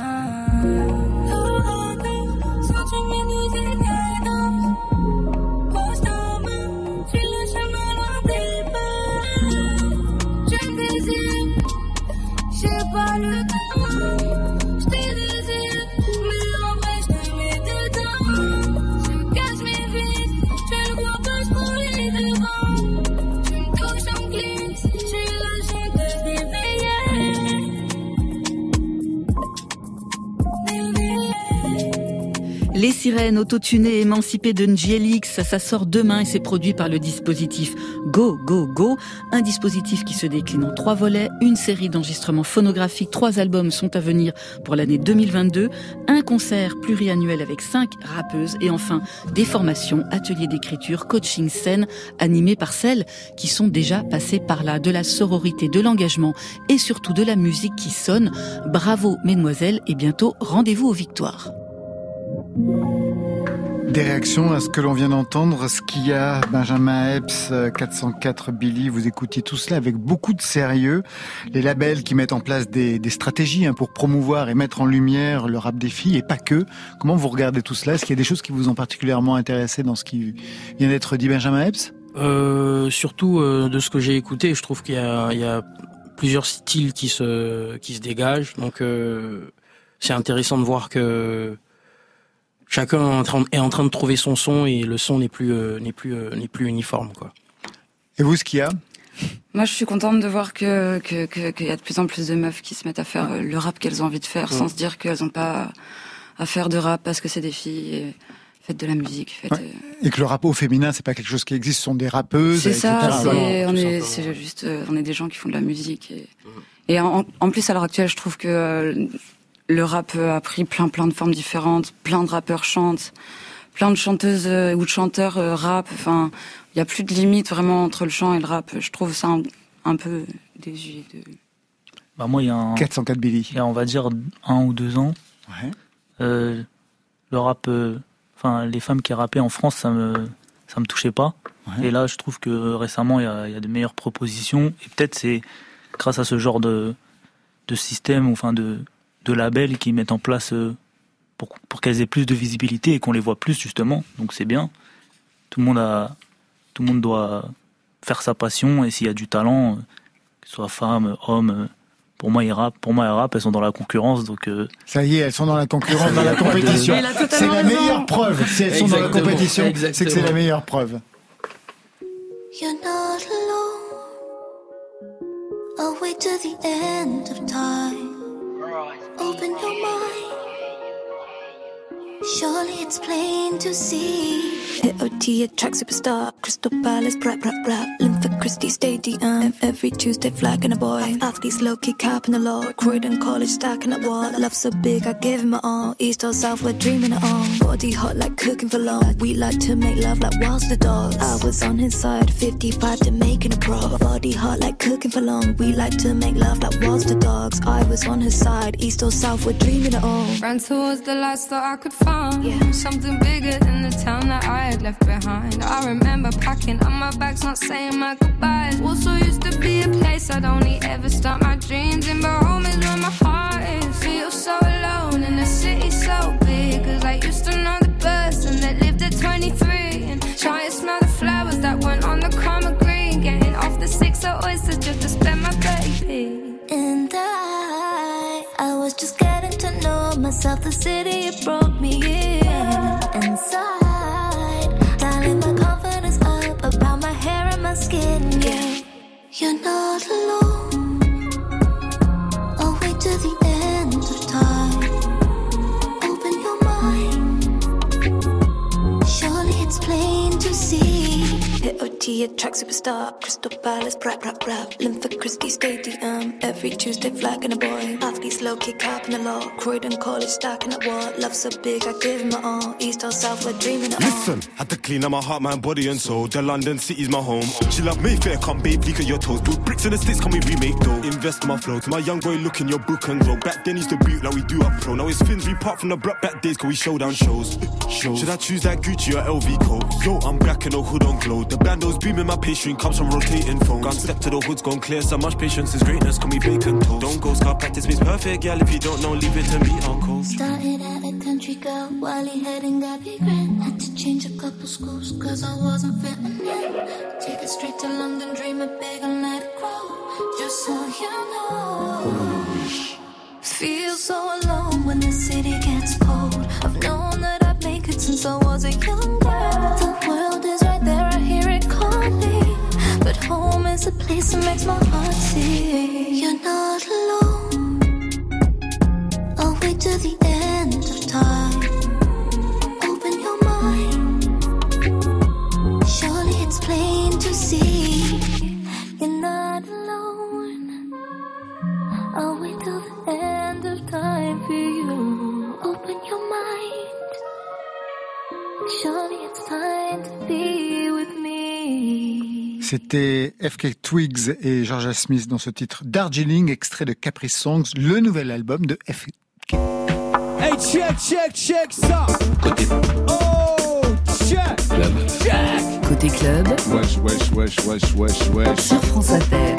Les sirènes autotunées émancipées de NGLX, ça sort demain et c'est produit par le dispositif Go Go Go, un dispositif qui se décline en trois volets, une série d'enregistrements phonographiques, trois albums sont à venir pour l'année 2022, un concert pluriannuel avec cinq rappeuses. Et enfin des formations, ateliers d'écriture, coaching scène animés par celles qui sont déjà passées par là, de la sororité, de l'engagement et surtout de la musique qui sonne. Bravo mesdemoiselles et bientôt rendez-vous aux victoires. Des réactions à ce que l'on vient d'entendre, ce qu'il y a, Benjamin Epps, 404 Billy, vous écoutiez tout cela avec beaucoup de sérieux. Les labels qui mettent en place des, stratégies hein, pour promouvoir et mettre en lumière le rap des filles, et pas que. Comment vous regardez tout cela? Est-ce qu'il y a des choses qui vous ont particulièrement intéressé dans ce qui vient d'être dit, Benjamin Epps? Euh, Surtout euh, de ce que j'ai écouté, je trouve qu'il y a, plusieurs styles qui se, qui se dégagent. Donc euh, c'est intéressant de voir que chacun est en, train, est en train de trouver son son et le son n'est plus euh, n'est plus euh, n'est plus uniforme quoi. Et vous, ce qu'il y a? Moi, je suis contente de voir que qu'il que, qu'il y a de plus en plus de meufs qui se mettent à faire euh, le rap qu'elles ont envie de faire, sans se dire qu'elles n'ont pas à faire de rap parce que c'est des filles. Et faites de la musique. Faites, ouais. Et que le rap au féminin, c'est pas quelque chose qui existe, ce sont des rappeuses. C'est ça. C'est, on est, c'est juste, on est des gens qui font de la musique. Et, et en, en, plus, à l'heure actuelle, je trouve que le rap a pris plein plein de formes différentes, plein de rappeurs chantent, plein de chanteuses ou de chanteurs rap. Enfin, il y a plus de limite vraiment entre le chant et le rap. Je trouve ça un, un peu désuet. De... Bah moi, il y a un, 404 Billy. Il y a, on va dire, un ou deux ans. Ouais. Euh, le rap, enfin, les femmes qui rappaient en France, ça me, ça me touchait pas. Ouais. Et là, je trouve que récemment, il y a, il y a de meilleures propositions. Et peut-être c'est grâce à ce genre de, de système, enfin de, de labels qui mettent en place pour, pour qu'elles aient plus de visibilité et qu'on les voit plus justement. Donc c'est bien. Tout le monde a, tout le monde doit faire sa passion et s'il y a du talent, que ce soit femme, homme, pour moi ils rappent, pour moi elles rappent, elles sont dans la concurrence donc. Euh... Ça y est, elles sont dans la concurrence, dans la compétition. C'est la meilleure preuve. Si elles sont dans la compétition, c'est que c'est la meilleure preuve. You're not alone. I'll wait to the end of time? Open your mind. Surely it's plain to see. AOT attract superstar. Crystal Palace, rap, rap, rap. Lympha Christie Stadium. Every Tuesday, flagging a boy. Athletes low key capping the law. Croydon College stacking up wall. Love so big, I give him my all. East or South, we're dreaming it on. Body hot like cooking for long. We like to make love like whilst the dogs. I was on his side, 55 to making a pro. Body hot like cooking for long. We like to make love like whilst the dogs. I was on his side, East or South, we're dreaming it on. Ran towards the lights that I could find. Yeah. Something bigger than the town that I had left behind. I remember packing up my bags, not saying my goodbyes. Also used to be a place I'd only ever start my dreams in, but home is where my heart is. Feel so alone in a city so big, cause I used to know the person that lived at 23 and try to smell the flowers that went on the karma green. Getting off the six of oysters just to spend my baby. And I, I was just getting to know myself, the city it brought me in. Inside, dialing my confidence up about my hair and my skin. Yeah, you're not alone. AOT attract superstar. Crystal Palace, rap, rap, rap. Lympha Christie Stadium. Every Tuesday, flagging a boy. Athletes low kick up in the law. Croydon College stacking up wall. Love so big, I give him my all. East or South, we're dreaming it Listen, had to clean up my heart, mind, body, and soul. The London city's my home. She love Mayfair, come babe, leak at your toes. Put bricks in the sticks, can we remake though? Invest in my flow. To my young boy, look in your book and grow. Back then, used to boot like we do up pro. Now it's fins, we part from the block back days, cause we show down shows. shows. Should I choose that Gucci or LV coat? Yo, I'm black and no hood on glow. The bandos beaming, my pastry comes from rotating phones. Gone step to the hoods, gone clear. So much patience is greatness, can we bacon toast? Don't go scar practice means perfect, gal. If you don't know, leave it to me, uncle. Started at a country girl, Wally head and got big grand. Had to change a couple schools, cause I wasn't fitting in. Take it straight to London, dream it big and let it grow. Just so you know. Feel so alone when the city gets cold. I've known that I'd make it since I was a young girl. The world is right a place that makes my heart sing. You're not alone. I'll wait till the end of time. Open your mind. Surely it's plain to see. You're not alone. I'll wait till the end of time for you. Open your mind. Surely C'était FK Twigs et Georgia Smith dans ce titre Darjeeling, extrait de Caprice Songs, le nouvel album de FK. Hey, check, check, check ça. Côté. Oh, check. Club. Check. Côté club. Wesh, wesh, wesh, wesh, wesh, wesh. Sur France Inter.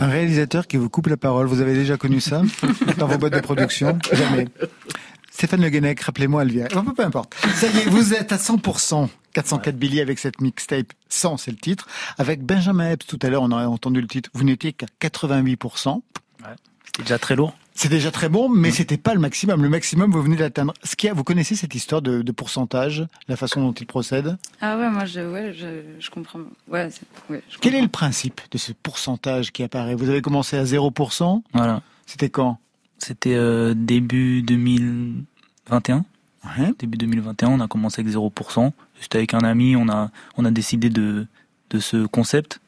Un réalisateur qui vous coupe la parole, vous avez déjà connu ça dans vos boîtes de production? Jamais. Stéphane Le Guenec, rappelez-moi, Elvira. Oh, peu importe. Ça y est, vous êtes à 100%. 404 Billy avec cette mixtape 100, c'est le titre. Avec Benjamin Epps, tout à l'heure, on a entendu le titre. Vous n'étiez qu'à 88%. C'était déjà très lourd. C'est déjà très bon, mais c'était pas le maximum. Le maximum, vous venez d'atteindre. Ce qu'il y a, vous connaissez cette histoire de, de pourcentage, la façon dont il procède? Ah ouais, moi je, ouais, je, je comprends. Ouais, ouais, je Quel est le principe de ce pourcentage qui apparaît? Vous avez commencé à 0%. Voilà. C'était quand? C'était euh, début 2021. Début 2021, on a commencé avec 0%. J'étais avec un ami, on a, on a décidé de, de ce concept.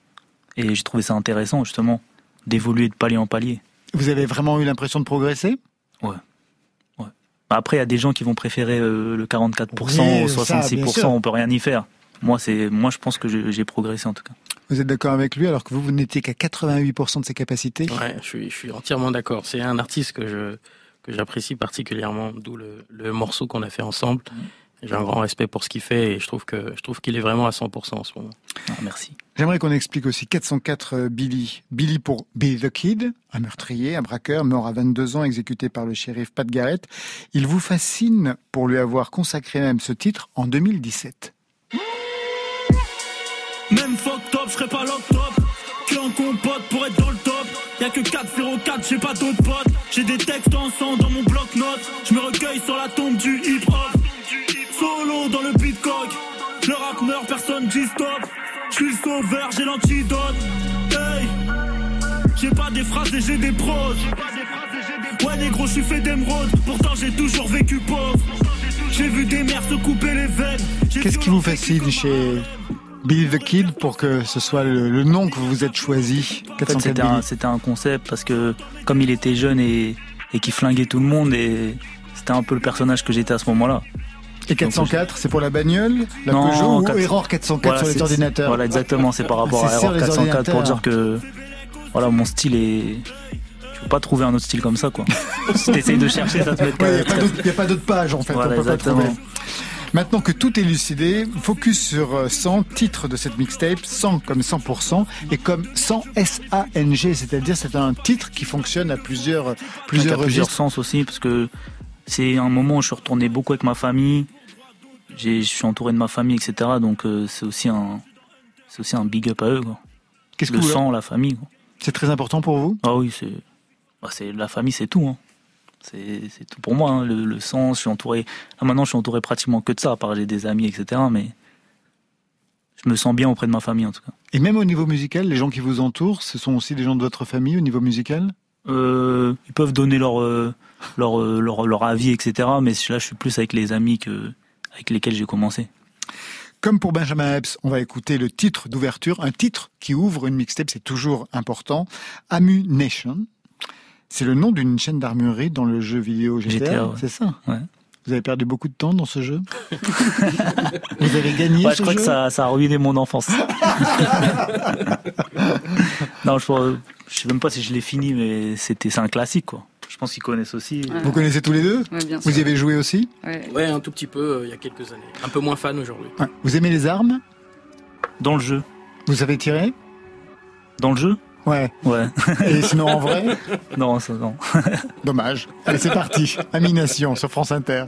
Et j'ai trouvé ça intéressant, justement, d'évoluer de palier en palier. Vous avez vraiment eu l'impression de progresser? Ouais. ouais. Après, il y a des gens qui vont préférer euh, le 44% Oui, au ça, bien 66%, sûr. on peut rien y faire. Moi, c'est, moi, je pense que j'ai progressé en tout cas. Vous êtes d'accord avec lui alors que vous, vous n'étiez qu'à 88% de ses capacités? Ouais, je suis, je suis entièrement d'accord. C'est un artiste que je que j'apprécie particulièrement, d'où le, le morceau qu'on a fait ensemble. J'ai un grand respect pour ce qu'il fait et je trouve que je trouve qu'il est vraiment à 100% en ce moment. merci. J'aimerais qu'on explique aussi 404 euh, Billy. Billy pour Billy the Kid, un meurtrier, un braqueur mort à 22 ans, exécuté par le shérif Pat Garrett. Il vous fascine pour lui avoir consacré même ce titre en 2017. Même fuck top, je serais pas lock top. Que en compote pour être dans le top. Y'a que 404, j'ai pas d'autres potes. J'ai des textes en sang dans mon bloc-notes. Je me recueille sur la tombe du hip-hop. Solo dans le beatcock. Le rap meurt, personne dit stop. Je suis le sauveur, j'ai l'antidote. Hey! J'ai pas des phrases et j'ai des proses. Ouais, négro, je suis fait d'émeraude. Pourtant, j'ai toujours vécu pauvre. J'ai vu des mères se couper les veines. Qu'est-ce qui vous fascine chez Billy the Kid pour que ce soit le, le nom que vous vous êtes choisi En fait, 404 c'était un, c'était un concept parce que comme il était jeune et, et qui flinguait tout le monde, et c'était un peu le personnage que j'étais à ce moment-là. Et 404, c'est pour la bagnole, la Non, Peugeot ou quatre- Error 404 Voilà, sur les ordinateurs Voilà, exactement, c'est par rapport à C'est Error les 404 pour dire que voilà, mon style est. Tu peux pas trouver un autre style comme ça, quoi. si t'essayes de chercher, ça te met Il n'y a pas d'autre- y a pas d'autre page en fait, Voilà, on peut pas exactement. trouver. Maintenant que tout est lucidé, focus sur euh, 100 titres de cette mixtape, 100 comme 100% et comme 100 S-A-N-G, c'est-à-dire c'est un titre qui fonctionne à plusieurs, Donc, plusieurs à plusieurs sens aussi, parce que c'est un moment où je suis retourné beaucoup avec ma famille. Je suis entouré de ma famille, etc. Donc euh, c'est aussi un, c'est aussi un big up à eux. quoi. Qu'est-ce Le que vous- sang, la famille. quoi. C'est très important pour vous? Ah oui, c'est, bah, c'est la famille, c'est tout. hein. C'est, tout pour moi. hein. Le, le sang, je suis entouré. Là maintenant, je suis entouré pratiquement que de ça. À part j'ai des amis, etc. Mais je me sens bien auprès de ma famille en tout cas. Et même au niveau musical, les gens qui vous entourent, ce sont aussi des gens de votre famille au niveau musical? Euh, ils peuvent donner leur, euh, leur, euh, leur, leur avis, etc. Mais là, je suis plus avec les amis que avec lesquels j'ai commencé. Comme pour Benjamin Epps, on va écouter le titre d'ouverture, un titre qui ouvre une mixtape, c'est toujours important. Ammunition. C'est le nom d'une chaîne d'armurerie dans le jeu vidéo GTA, GTA, ouais. c'est ça Ouais. Vous avez perdu beaucoup de temps dans ce jeu Vous avez gagné Ouais, ce je crois jeu que ça, ça a ruiné mon enfance. non, je, je sais même pas si je l'ai fini, mais c'était c'est un classique quoi. Je pense qu'ils connaissent aussi. Vous connaissez tous les deux Ouais, bien Vous y avez joué aussi Ouais. un tout petit peu euh, il y a quelques années. Un peu moins fan aujourd'hui. Ouais. Vous aimez les armes Dans le jeu. Vous savez tirer Dans le jeu Ouais. Ouais. Et sinon en vrai Non, ça non. Dommage. Allez, c'est parti. Amination sur France Inter.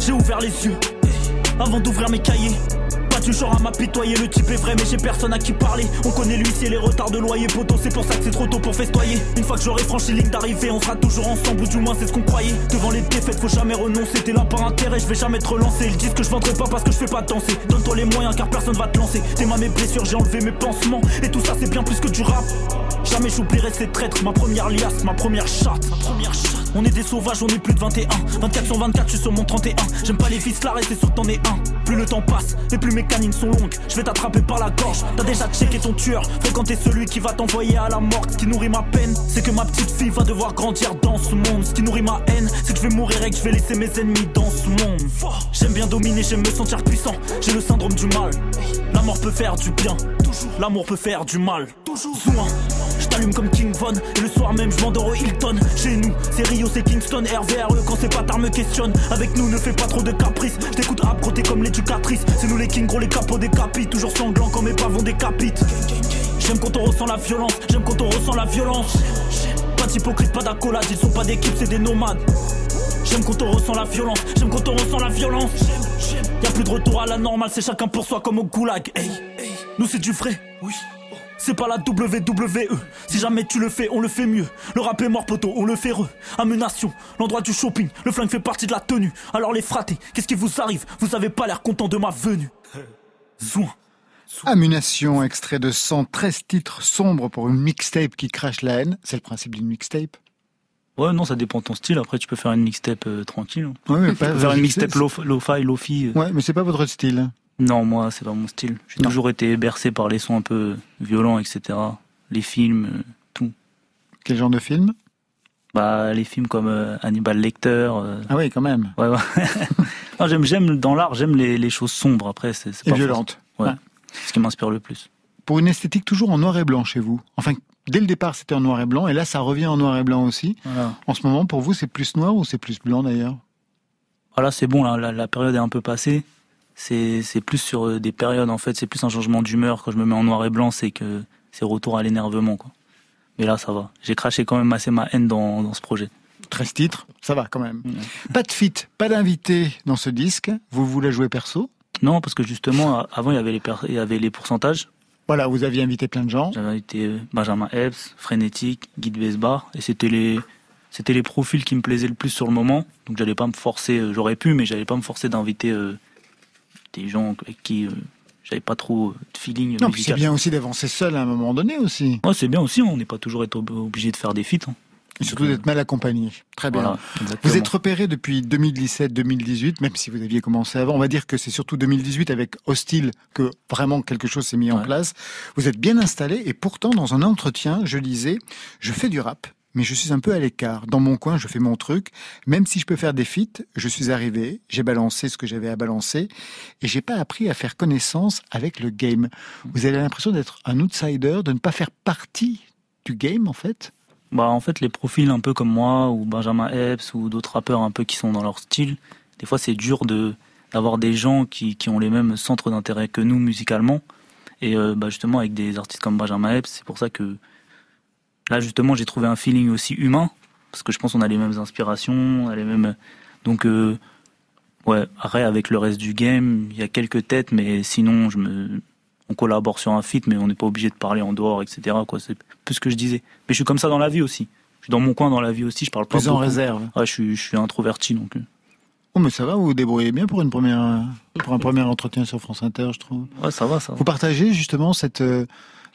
J'ai ouvert les yeux avant d'ouvrir mes cahiers. Du genre à m'apitoyer, le type est vrai, mais j'ai personne à qui parler. On connaît l'huissier, les retards de loyer, poteau, c'est pour ça que c'est trop tôt pour festoyer. Une fois que j'aurai franchi ligne d'arrivée, on sera toujours ensemble, ou du moins c'est ce qu'on croyait. Devant les défaites, faut jamais renoncer. T'es là par intérêt, je vais jamais te relancer. Ils disent que je vendrai pas parce que je fais pas danser. Donne-toi les moyens car personne va te lancer. T'es ma mes blessures, j'ai enlevé mes pansements. Et tout ça, c'est bien plus que du rap. Jamais j'oublierai ces traîtres, ma première liasse, ma première chatte. Ma première chatte. On est des sauvages, on est plus de 21. 24 sur 24, je suis sur mon 31. J'aime pas les fils là, c'est sûr que t'en es un. Plus le temps passe, et plus mes canines sont longues. Je vais t'attraper par la gorge. T'as déjà checké ton tueur. Fréquenter celui qui va t'envoyer à la mort. Ce qui nourrit ma peine, c'est que ma petite fille va devoir grandir dans ce monde. Ce qui nourrit ma haine, c'est que je vais mourir et que je vais laisser mes ennemis dans ce monde. J'aime bien dominer, j'aime me sentir puissant. J'ai le syndrome du mal. La mort peut faire du bien. L'amour peut faire du mal. Soin. T'allume comme King Von. Et le soir même je m'endors au Hilton. Chez nous c'est Rio c'est Kingston. RVRE quand c'est pas tard me questionne Avec nous ne fais pas trop de caprices. Je rap comme l'éducatrice. C'est nous les kings gros les capots des capis Toujours sanglants quand mes pavons décapitent J'aime quand on ressent la violence. J'aime quand on ressent la violence. Pas d'hypocrite pas d'accolade Ils sont pas d'équipe c'est des nomades. J'aime quand on ressent la violence, j'aime quand on ressent la violence. Y'a plus de retour à la normale, c'est chacun pour soi comme au goulag. Hey, nous c'est du vrai, oui. C'est pas la WWE. Si jamais tu le fais, on le fait mieux. Le rap est mort, poteau, on le fait re. Aménation, l'endroit du shopping. Le flingue fait partie de la tenue. Alors les fratés, qu'est-ce qui vous arrive? Vous avez pas l'air content de ma venue. Soin. Amunation, extrait de 113 titres sombres pour une mixtape qui crache la haine. C'est le principe d'une mixtape? Ouais, non, ça dépend de ton style. Après, tu peux faire une mixtape euh, tranquille. Ouais, mais pas, faire une mixtape lo-fi, lo-fi. Ouais, mais c'est pas votre style. Non, moi, c'est pas mon style. J'ai toujours été bercé par les sons un peu violents, etc. Les films, euh, tout. Quel genre de film Bah, les films comme euh, Hannibal Lecter. Euh. Ah oui, quand même. Ouais, ouais. j'aime, j'aime dans l'art, j'aime les, choses sombres. Après, c'est, et violentes. Ouais. C'est ce qui m'inspire le plus. Pour une esthétique toujours en noir et blanc chez vous. Enfin, dès le départ, c'était en noir et blanc, et là, ça revient en noir et blanc aussi. En ce moment, pour vous, c'est plus noir ou c'est plus blanc d'ailleurs? Voilà, c'est bon. la période est un peu passée c'est c'est plus sur euh, des périodes en fait, c'est plus un changement d'humeur quand je me mets en noir et blanc, c'est que c'est retour à l'énervement quoi. Mais là ça va. J'ai craché quand même assez ma haine dans, dans ce projet. 13 titres, ça va quand même. Pas de fit, pas d'invité dans ce disque. Vous voulez jouer perso? Non, parce que justement avant il y avait les il y avait les pourcentages. Voilà, vous aviez invité plein de gens. J'avais invité euh, Benjamin Epps, Frénétique, Guy de Vesbar, et c'était les c'était les profils qui me plaisaient le plus sur le moment. Donc j'allais pas me forcer, euh, j'aurais pu, mais j'allais pas me forcer d'inviter des gens avec qui euh, j'avais pas trop de feeling. Non, puis c'est bien aussi d'avancer seul à un moment donné aussi. Ouais, c'est bien aussi, on n'est pas toujours obligé de faire des feats. Hein. Et surtout d'être mal accompagné. Très bien. vous êtes repéré depuis 2017-2018, même si vous aviez commencé avant. On va dire que c'est surtout 2018 avec Hostile que vraiment quelque chose s'est mis en place. Vous êtes bien installé et pourtant dans un entretien, je lisais, je fais du rap, mais je suis un peu à l'écart. Dans mon coin, je fais mon truc. Même si je peux faire des feats, je suis arrivé, j'ai balancé ce que j'avais à balancer, et j'ai pas appris à faire connaissance avec le game. Vous avez l'impression d'être un outsider, de ne pas faire partie du game, en fait? Bah, en fait, les profils un peu comme moi, ou Benjamin Epps, ou d'autres rappeurs un peu qui sont dans leur style, des fois, c'est dur de d'avoir des gens qui, qui ont les mêmes centres d'intérêt que nous musicalement. Et euh, bah, justement, avec des artistes comme Benjamin Epps, c'est pour ça que Là, justement, j'ai trouvé un feeling aussi humain, parce que je pense qu'on a les mêmes inspirations, on a les mêmes. Donc, euh, ouais, après, avec le reste du game, il y a quelques têtes, mais sinon, je me... on collabore sur un feat, mais on n'est pas obligé de parler en dehors, etc. Quoi. C'est plus ce que je disais. Mais je suis comme ça dans la vie aussi. Je suis dans mon coin dans la vie aussi, je parle pas Plus en réserve. Ouais, je suis, je suis introverti, donc. Euh. Oh, mais ça va, vous vous débrouillez bien pour une première, pour un premier entretien sur France Inter, je trouve. Ouais, ça va, ça va. Vous partagez justement cette, euh,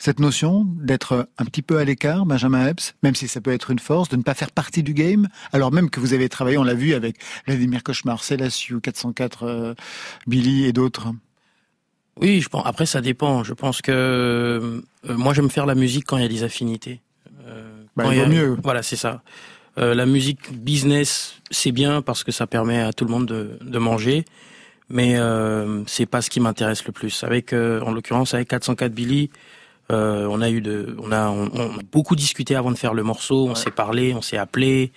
cette notion d'être un petit peu à l'écart, Benjamin Epps, même si ça peut être une force, de ne pas faire partie du game, alors même que vous avez travaillé, on l'a vu avec Vladimir Cauchemar, Célassiou, 404, euh, Billy et d'autres Oui, je pense, après ça dépend. Je pense que euh, moi j'aime faire la musique quand il y a des affinités. Euh, bah, il vaut mieux. Voilà, c'est ça. la musique business, c'est bien parce que ça permet à tout le monde de, de manger, mais euh, c'est pas ce qui m'intéresse le plus. Avec, en l'occurrence, avec 404 Billy, euh, on a eu de, on a, on, a beaucoup discuté avant de faire le morceau. On s'est parlé, on s'est appelé.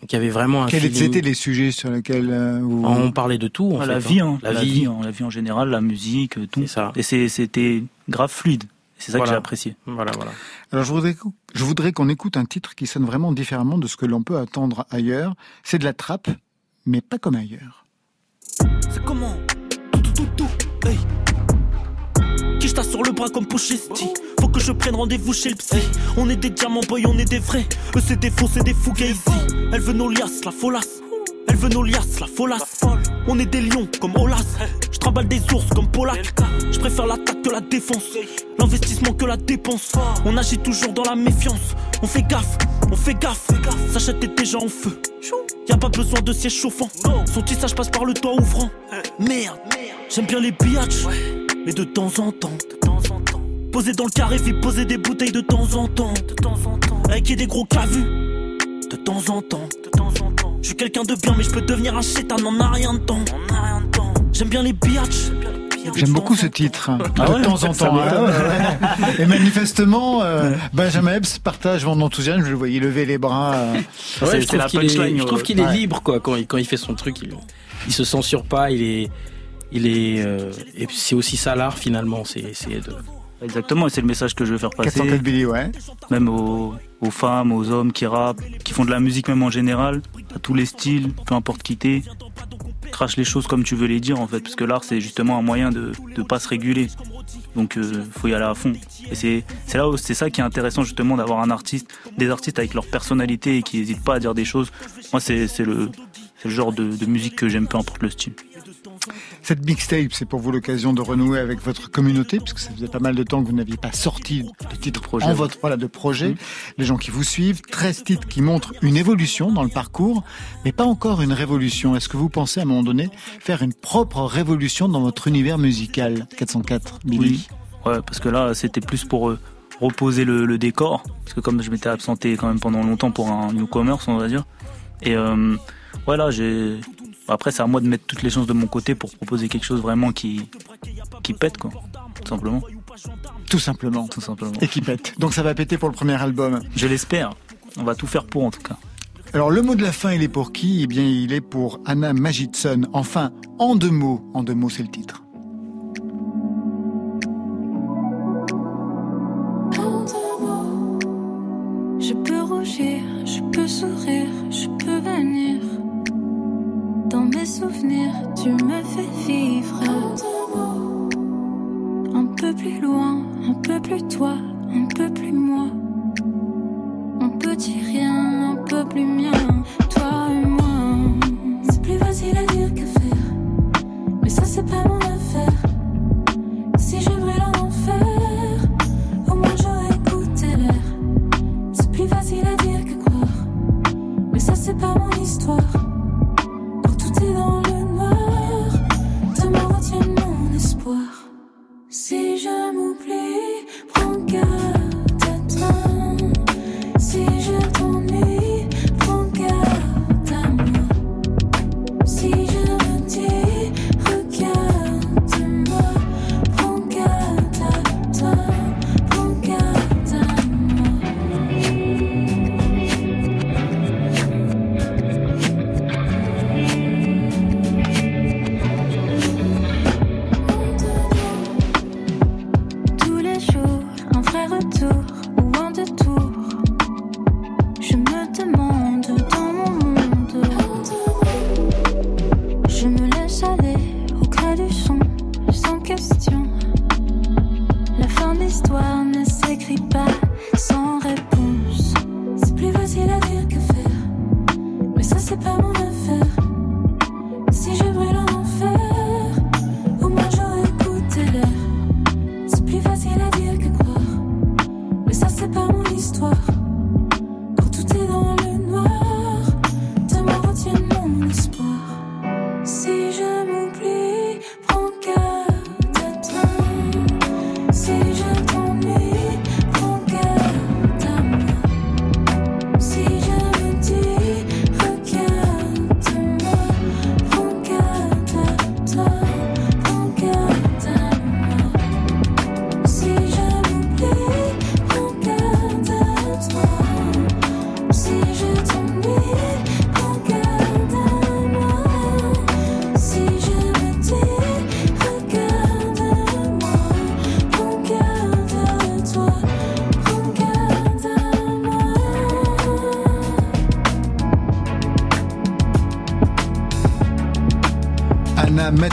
Donc il y avait vraiment un. Quels étaient les sujets sur lesquels euh, vous... On parlait de tout. En la, fait, vie, hein. la, vie, hein. la vie en général, la musique, tout. ça. Et c'était grave fluide. C'est ça que j'ai apprécié. Voilà, voilà. Alors je voudrais, je voudrais qu'on écoute un titre qui sonne vraiment différemment de ce que l'on peut attendre ailleurs. C'est de la trappe, mais pas comme ailleurs. C'est comment? Tout, tout, tout, hey. Qui sur le bras comme Pochesti Faut que je prenne rendez-vous chez le psy On est des diamants boy, on est des vrais Eux c'est des faux, c'est des fous ici Elle veut nos liasses, la folasse elle veut nos liasses, la folasse. On est des lions comme Olas. Je trimballe des ours comme Polak. Je préfère l'attaque que la défense. L'investissement que la dépense. On agit toujours dans la méfiance. On fait gaffe, On fait gaffe, sa chatte est déjà en feu. Y a pas besoin de siège chauffant. Son tissage passe par le toit ouvrant. Merde, j'aime bien les biatchs, mais de temps en temps. Poser dans le carré, puis poser des bouteilles de temps en temps. De temps en temps. Avec des gros cavus. De temps en temps. De temps en temps. Je suis quelqu'un de bien, mais je peux devenir un chétan en a rien de temps. J'aime bien les biatchs. J'aime beaucoup ce titre, Ah de ouais temps en temps. hein. Et manifestement, euh, Benjamin Epps partage mon enthousiasme. Je le voyais lever les bras. euh. Ouais, je trouve qu'il est, je trouve qu'il est Ouais. libre quoi quand il, quand il fait son truc. Il, il se censure pas. Il est, il est. euh, et c'est aussi ça l'art finalement. C'est essayer de. Exactement, et c'est le message que je veux faire passer. 404 Billy, ouais. Même aux, aux femmes, aux hommes qui rappent, qui font de la musique même en général, à tous les styles, peu importe qui t'es. Crache les choses comme tu veux les dire en fait, parce que l'art c'est justement un moyen de ne pas se réguler. Donc euh, faut y aller à fond. Et c'est c'est là où c'est ça qui est intéressant justement d'avoir un artiste, des artistes avec leur personnalité et qui n'hésitent pas à dire des choses. Moi c'est c'est le c'est le genre de, de musique que j'aime, peu importe le style. Cette mixtape, c'est pour vous l'occasion de renouer avec votre communauté, puisque ça faisait pas mal de temps que vous n'aviez pas sorti de titre Projet, en votre voilà de projet. Les gens qui vous suivent, 13 titres qui montrent une évolution dans le parcours, mais pas encore une révolution. Est-ce que vous pensez à un moment donné faire une propre révolution dans votre univers musical 404 Billy? Oui. Ouais, parce que là, c'était plus pour euh, reposer le, le décor. Parce que comme je m'étais absenté quand même pendant longtemps pour un newcomers, on va dire. Et euh, voilà, j'ai. Après, c'est à moi de mettre toutes les chances de mon côté pour proposer quelque chose vraiment qui, qui pète, quoi. Tout simplement. Tout simplement. Tout simplement. Et qui pète. Donc ça va péter pour le premier album. Je l'espère. On va tout faire pour, en tout cas. Alors le mot de la fin, il est pour qui? Eh bien, il est pour Anna Magidson. Enfin, en deux mots. En deux mots, c'est le titre. Je peux rougir, je peux sourire, je peux venir. Dans mes souvenirs, tu me fais vivre. Un peu plus loin, un peu plus toi, un peu plus moi. Un petit rien, un peu plus mien, toi.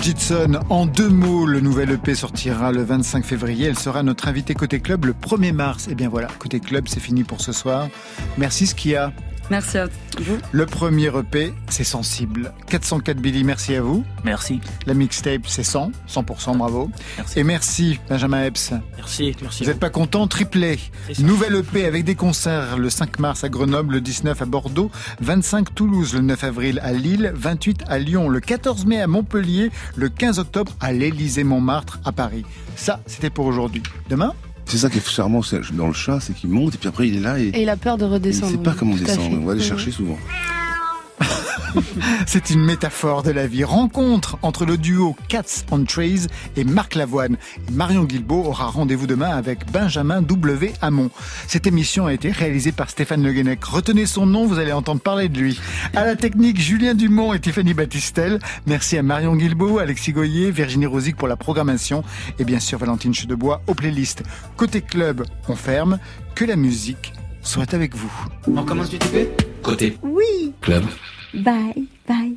Magidson, en deux mots, le nouvel EP sortira le 25 février. Elle sera notre invitée côté club le 1er mars. Et bien voilà, côté club, c'est fini pour ce soir. Merci Skia. Merci à vous. Le premier EP, c'est Sensible. 404 Billy, merci à vous. Merci. La mixtape, c'est 100. 100%, bravo. Merci. Et merci, Benjamin Epps. Merci, merci. Vous n'êtes pas content Triplé. Nouvelle EP avec des concerts le 5 mars à Grenoble, le 19 à Bordeaux, 25 Toulouse, le 9 avril à Lille, 28 à Lyon, le 14 mai à Montpellier, le 15 octobre à l'Élysée-Montmartre à Paris. Ça, c'était pour aujourd'hui. Demain C'est ça qui est charmant dans le chat, c'est qu'il monte et puis après il est là et, Et il a peur de il redescendre. sait pas comment descendre. On va Ouais. chercher souvent. C'est une métaphore de la vie. Rencontre entre le duo Cats on Trees et Marc Lavoine. Et Marion Guilbault aura rendez-vous demain avec Benjamin W. Hamon. Cette émission a été réalisée par Stéphane Le Guenec. Retenez son nom, vous allez entendre parler de lui. À la technique, Julien Dumont et Tiffany Battistel. Merci à Marion Guilbault, Alexis Goyer, Virginie Rosic pour la programmation et bien sûr Valentine Chedebois aux playlists. Côté club, on ferme. Que la musique soit avec vous. On commence du TP Côté Oui. club. 拜拜。